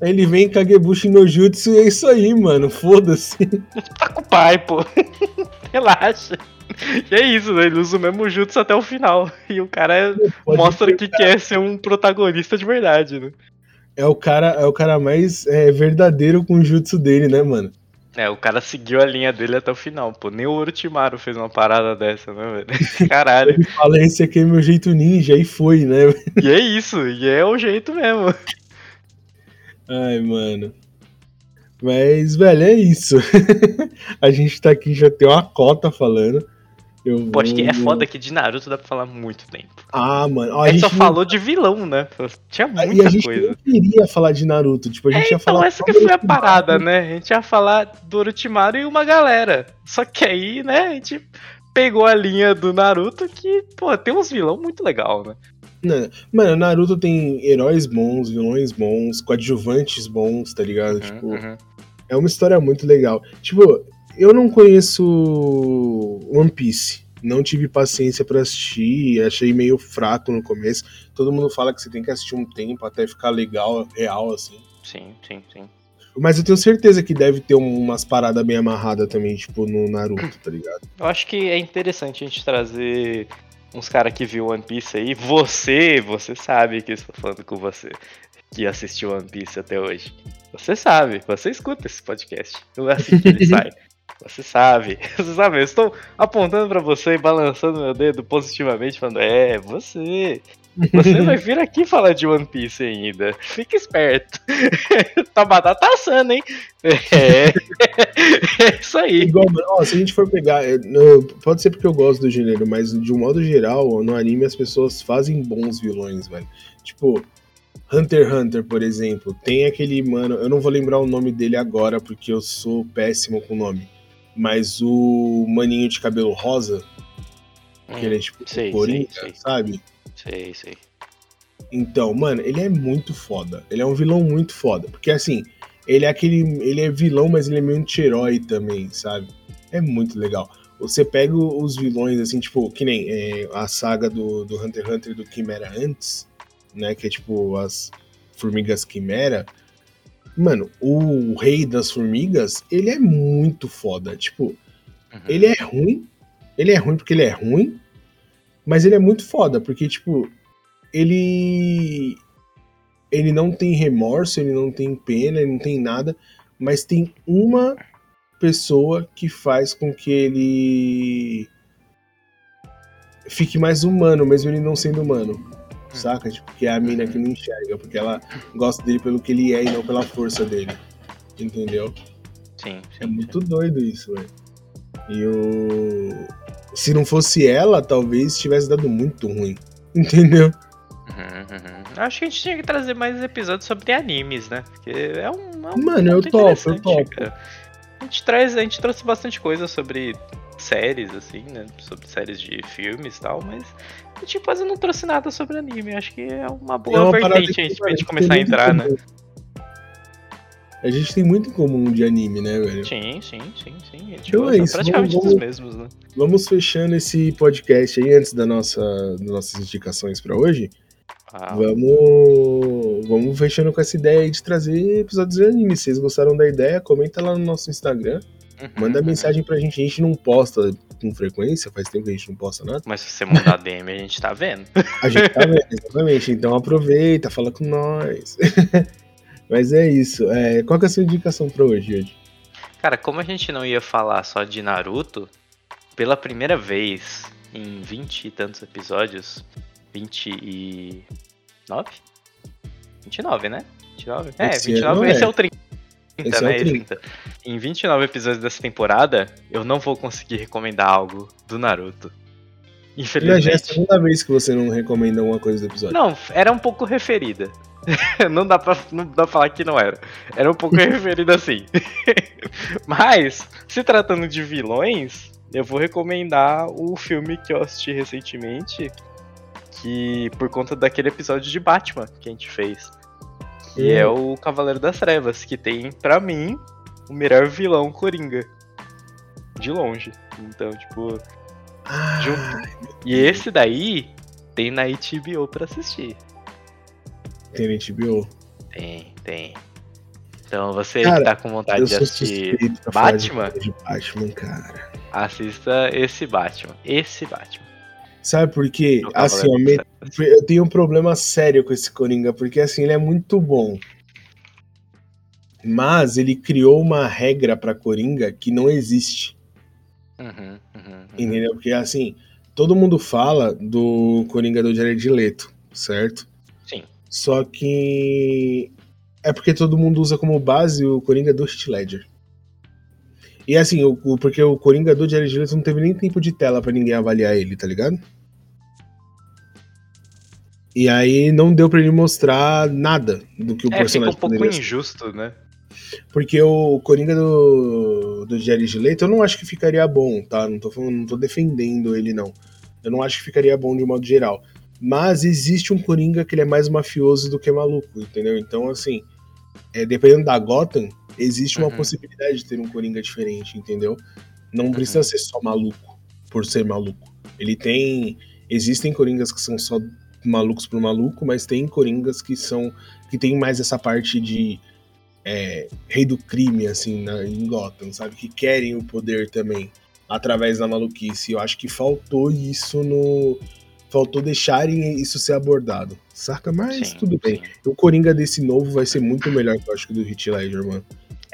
Aí ele vem Kagebushi no Jutsu e é isso aí, mano. Foda-se. tá com o pai, pô, relaxa. E é isso, né? ele usa o mesmo jutsu até o final. E o cara Pode mostra que quer ser um protagonista de verdade, né? É o cara, é o cara mais é, verdadeiro com o jutsu dele, né, mano? É, o cara seguiu a linha dele até o final, pô. Nem o Orochimaru fez uma parada dessa, né, velho? Caralho. Ele fala, esse aqui é meu jeito ninja, e foi, né? E é isso, e é o jeito mesmo. Ai, mano. Mas, velho, é isso. a gente tá aqui, já tem uma cota falando. Eu vou... Pô, acho que é foda que de Naruto dá pra falar muito tempo. Ah, mano. ó, A gente só não- falou de vilão, né? Tinha E a muita gente coisa. não queria falar de Naruto. Tipo, a gente É, ia então, falar. essa que foi a parada, né? A gente ia falar do Orochimaru e uma galera. Só que aí, né, a gente pegou a linha do Naruto que, pô, tem uns vilão muito legal, né? Não, Mano, Naruto tem heróis bons, vilões bons, coadjuvantes bons, tá ligado? tipo, uhum. é uma história muito legal. Tipo, eu não conheço One Piece. Não tive paciência pra assistir, achei meio fraco no começo. Todo mundo fala que você tem que assistir um tempo até ficar legal, real, assim. Sim, sim, sim. Mas eu tenho certeza que deve ter um- umas paradas bem amarradas também, tipo, no Naruto, tá ligado? Eu acho que é interessante a gente trazer uns caras que viu One Piece aí. Você, você sabe que eu estou falando com você, que assistiu One Piece até hoje. Você sabe, você escuta esse podcast. É assim que ele sai. Você sabe, você sabe, eu estou apontando pra você e balançando meu dedo positivamente, falando, é, você. Você vai vir aqui falar de One Piece ainda. Fica esperto. Tua batata tá assando, hein? É. é isso aí. Igual, ó, se a gente for pegar. Pode ser porque eu gosto do gênero, mas de um modo geral, no anime as pessoas fazem bons vilões, velho. Tipo, Hunter x Hunter, por exemplo, tem aquele mano. Eu não vou lembrar o nome dele agora porque eu sou péssimo com o nome. Mas o maninho de cabelo rosa, hum, que ele é tipo sei, coringa, sei, sei. sabe? Sei, sei. Então, mano, ele é muito foda. Ele é um vilão muito foda. Porque assim, ele é aquele. Ele é vilão, mas ele é meio anti-herói também, sabe? É muito legal. Você pega os vilões, assim, tipo, que nem é, a saga do, do Hunter x Hunter do Quimera antes, né? Que é tipo as formigas Quimera. Mano, o rei das formigas, ele é muito foda. Tipo, uhum. ele é ruim. Ele é ruim porque ele é ruim. Mas ele é muito foda, porque, tipo, ele. Ele não tem remorso, ele não tem pena, ele não tem nada, mas tem uma pessoa que faz com que ele fique mais humano, mesmo ele não sendo humano. Hum. Saca? Tipo, que é a mina que não enxerga, porque ela gosta dele pelo que ele é e não pela força dele. Entendeu? Sim. sim é muito sim. doido isso, velho. E o se não fosse ela, talvez tivesse dado muito ruim. Entendeu? Uhum, uhum. Acho que a gente tinha que trazer mais episódios sobre animes, né? Porque é um. É um Mano, eu topo, eu topo. A gente, traz, a gente trouxe bastante coisa sobre séries, assim, né? Sobre séries de filmes e tal, mas a gente quase não trouxe nada sobre anime. Acho que é uma boa é uma vertente a gente, pra gente começar a entrar, né? A gente tem muito em comum de anime, né, velho? Sim, sim, sim, sim. A gente então é isso, praticamente vamos, mesmos, né? Vamos fechando esse podcast aí antes da nossa, das nossas indicações para hoje. Ah. Vamos, vamos fechando com essa ideia aí de trazer episódios de anime. Se vocês gostaram da ideia, comenta lá no nosso Instagram. Uhum, Manda uhum. mensagem pra gente. A gente não posta com frequência, faz tempo que a gente não posta nada. Mas se você mandar DM, a gente tá vendo. A gente tá vendo, exatamente. Então aproveita, fala com nós. Mas é isso. É, qual é a sua indicação pra hoje, hoje? Cara, como a gente não ia falar só de Naruto, pela primeira vez em 20 e tantos episódios, 29? 29, né? 29? É, esse 29, esse é. é o 30. Esse né? É o 30. É em 29 episódios dessa temporada, eu não vou conseguir recomendar algo do Naruto. Infelizmente. Já é a segunda vez que você não recomenda alguma coisa do episódio. Não, era um pouco referida. não, dá pra, não dá pra falar que não era. Era um pouco referido assim. Mas, se tratando de vilões, eu vou recomendar o filme que eu assisti recentemente. Que por conta daquele episódio de Batman que a gente fez. Que hum. é o Cavaleiro das Trevas, que tem, para mim, o melhor vilão Coringa. De longe. Então, tipo. Junto... E esse daí tem na HBO pra assistir. Tem na HBO? Tem, tem. Então você cara, tá com vontade de assistir Batman, de Batman, cara. Assista esse Batman. Esse Batman. Sabe por quê? Assim, ó, me... eu tenho um problema sério com esse Coringa, porque assim, ele é muito bom. Mas ele criou uma regra para Coringa que não existe. Uhum, uhum, uhum. Entendeu? Porque assim, todo mundo fala do Coringa do Jared Leto, certo? Só que é porque todo mundo usa como base o Coringa do Heath Ledger. E assim, o, o, porque o Coringa do Jared Leto não teve nem tempo de tela para ninguém avaliar ele, tá ligado? E aí não deu para ele mostrar nada do que o é, personagem fica um pouco injusto, né? Porque o Coringa do, do Jared Leto eu não acho que ficaria bom, tá? Não tô, falando, não tô defendendo ele, não. Eu não acho que ficaria bom de modo geral. Mas existe um Coringa que ele é mais mafioso do que maluco, entendeu? Então, assim, é, dependendo da Gotham, existe uma uhum. possibilidade de ter um Coringa diferente, entendeu? Não precisa uhum. ser só maluco por ser maluco. Ele tem. Existem Coringas que são só malucos por maluco, mas tem Coringas que são. que tem mais essa parte de. É, rei do crime, assim, na, em Gotham, sabe? Que querem o poder também, através da maluquice. Eu acho que faltou isso no, faltou deixarem isso ser abordado, saca? Mas sim, tudo bem. Sim. O Coringa desse novo vai ser muito melhor que eu acho que do Hit Ledger, mano.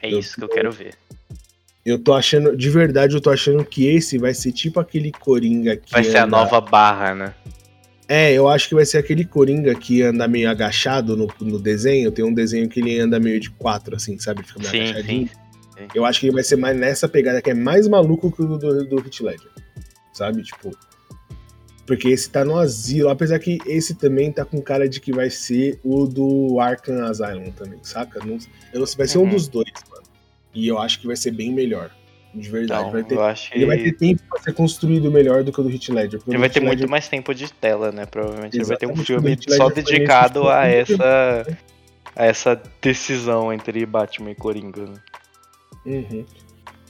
É eu isso que eu quero ver. Eu tô achando, de verdade, eu tô achando que esse vai ser tipo aquele Coringa que. Vai ser a nova barra, né? É, eu acho que vai ser aquele Coringa que anda meio agachado no, no desenho. Tem um desenho que ele anda meio de quatro, assim, sabe? Fica meio Sim, agachadinho. Eu acho que ele vai ser mais nessa pegada que é mais maluco que o do, do Hit Ledger. Sabe? Tipo. Porque esse tá no asilo, apesar que esse também tá com cara de que vai ser o do Arkham Asylum também, saca? Não, eu não sei, vai ser um Uhum. dos dois, mano. E eu acho que vai ser bem melhor. De verdade. Então, vai ter, que Ele vai ter tempo pra ser construído melhor do que o do Hit Ledger. ele vai ter muito mais tempo de tela, né? Provavelmente ele vai ter um Exatamente, filme só dedicado a essa a essa decisão entre Batman e Coringa. Né? Uhum.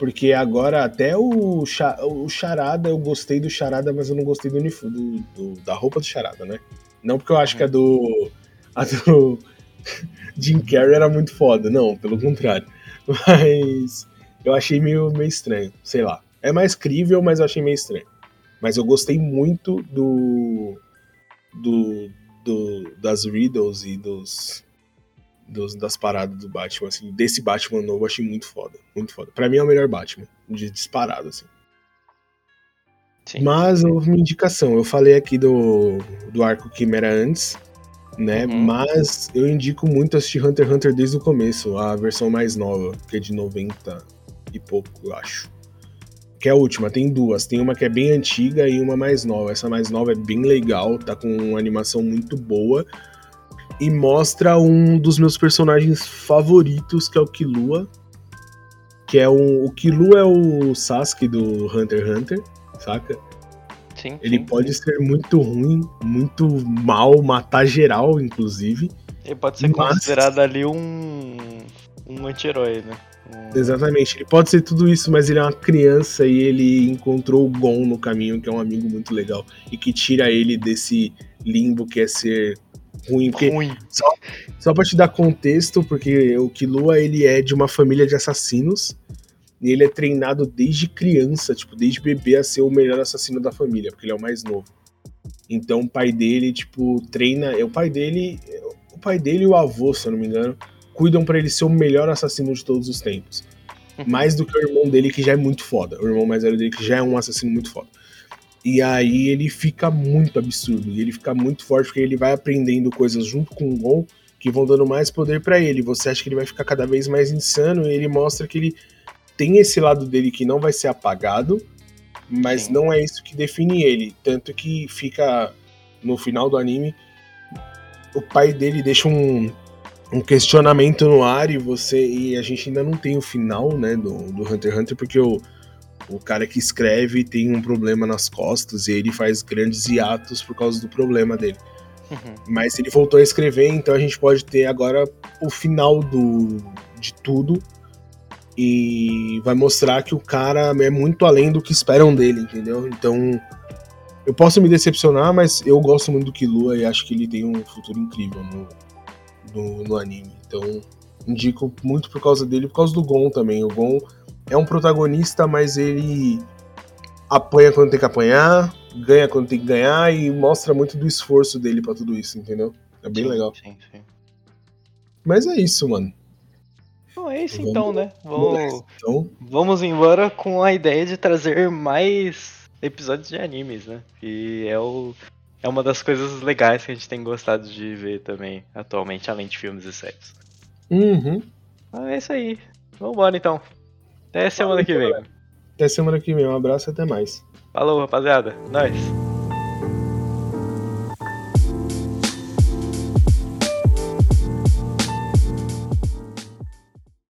Porque agora até o, o Charada, eu gostei do Charada, mas eu não gostei do, do- do- da roupa do Charada, né? Não porque eu acho que a do. A do Jim Carrey era muito foda, não, pelo contrário. Mas eu achei meio, meio estranho, sei lá. É mais crível, mas eu achei meio estranho. Mas eu gostei muito do. do, do das riddles e dos, dos- das paradas do Batman, assim, desse Batman novo, eu achei muito foda, muito foda. Pra mim é o melhor Batman, de disparado, assim. Sim. Mas houve uma indicação, eu falei aqui do, do arco Quimera antes, né, Uhum. mas eu indico muito assistir Hunter x Hunter desde o começo, a versão mais nova, que é de 90 e pouco, eu acho. Que é a última, tem duas, tem uma que é bem antiga e uma mais nova. Essa mais nova é bem legal, tá com uma animação muito boa e mostra um dos meus personagens favoritos, que é o Killua. Que é um. O Killua é o Sasuke do Hunter x Hunter, saca? Sim, Ele sim. pode ser muito ruim, muito mal, matar geral, inclusive. Ele pode ser Mas- considerado ali um um anti-herói, né? Um- Exatamente, ele pode ser tudo isso, mas ele é uma criança e ele encontrou o Gon no caminho, que é um amigo muito legal, e que tira ele desse limbo que é ser ruim. Porque ruim. Só pra te dar contexto, porque o Killua ele é de uma família de assassinos e ele é treinado desde criança, tipo, desde bebê a ser o melhor assassino da família, porque ele é o mais novo. Então o pai dele, tipo, treina, é o pai dele, o pai dele e o avô, se eu não me engano, cuidam pra ele ser o melhor assassino de todos os tempos. Uhum. Mais do que o irmão dele que já é muito foda, o irmão mais velho dele que já é um assassino muito foda. E aí ele fica muito absurdo, e ele fica muito forte porque ele vai aprendendo coisas junto com o Gon que vão dando mais poder pra ele. Você acha que ele vai ficar cada vez mais insano e ele mostra que ele tem esse lado dele que não vai ser apagado, mas Sim. não é isso que define ele. Tanto que fica no final do anime, o pai dele deixa um, um questionamento no ar e você e a gente ainda não tem o final, né, do, do Hunter x Hunter porque o o cara que escreve tem um problema nas costas e ele faz grandes hiatos por causa do problema dele. Uhum. Mas ele voltou a escrever, então a gente pode ter agora o final do, de tudo. E vai mostrar que o cara é muito além do que esperam dele, entendeu? Então. Eu posso me decepcionar, mas eu gosto muito do Killua e acho que ele tem um futuro incrível no, no, no anime. Então, indico muito por causa dele, por causa do Gon também. O Gon é um protagonista, mas ele apanha quando tem que apanhar, ganha quando tem que ganhar e mostra muito do esforço dele pra tudo isso, entendeu? É bem Sim, legal. Sim, sim. Mas é isso, mano. Bom, é isso Vamos- então, né? Vamos Vamos, Então, vamos embora com a ideia de trazer mais episódios de animes, né? Que é o é uma das coisas legais que a gente tem gostado de ver também atualmente, além de filmes e séries. uhum. Ah, é isso aí. Vambora então. Até semana que vem. Até semana que vem. Um abraço e até mais. Falou, rapaziada. Nós.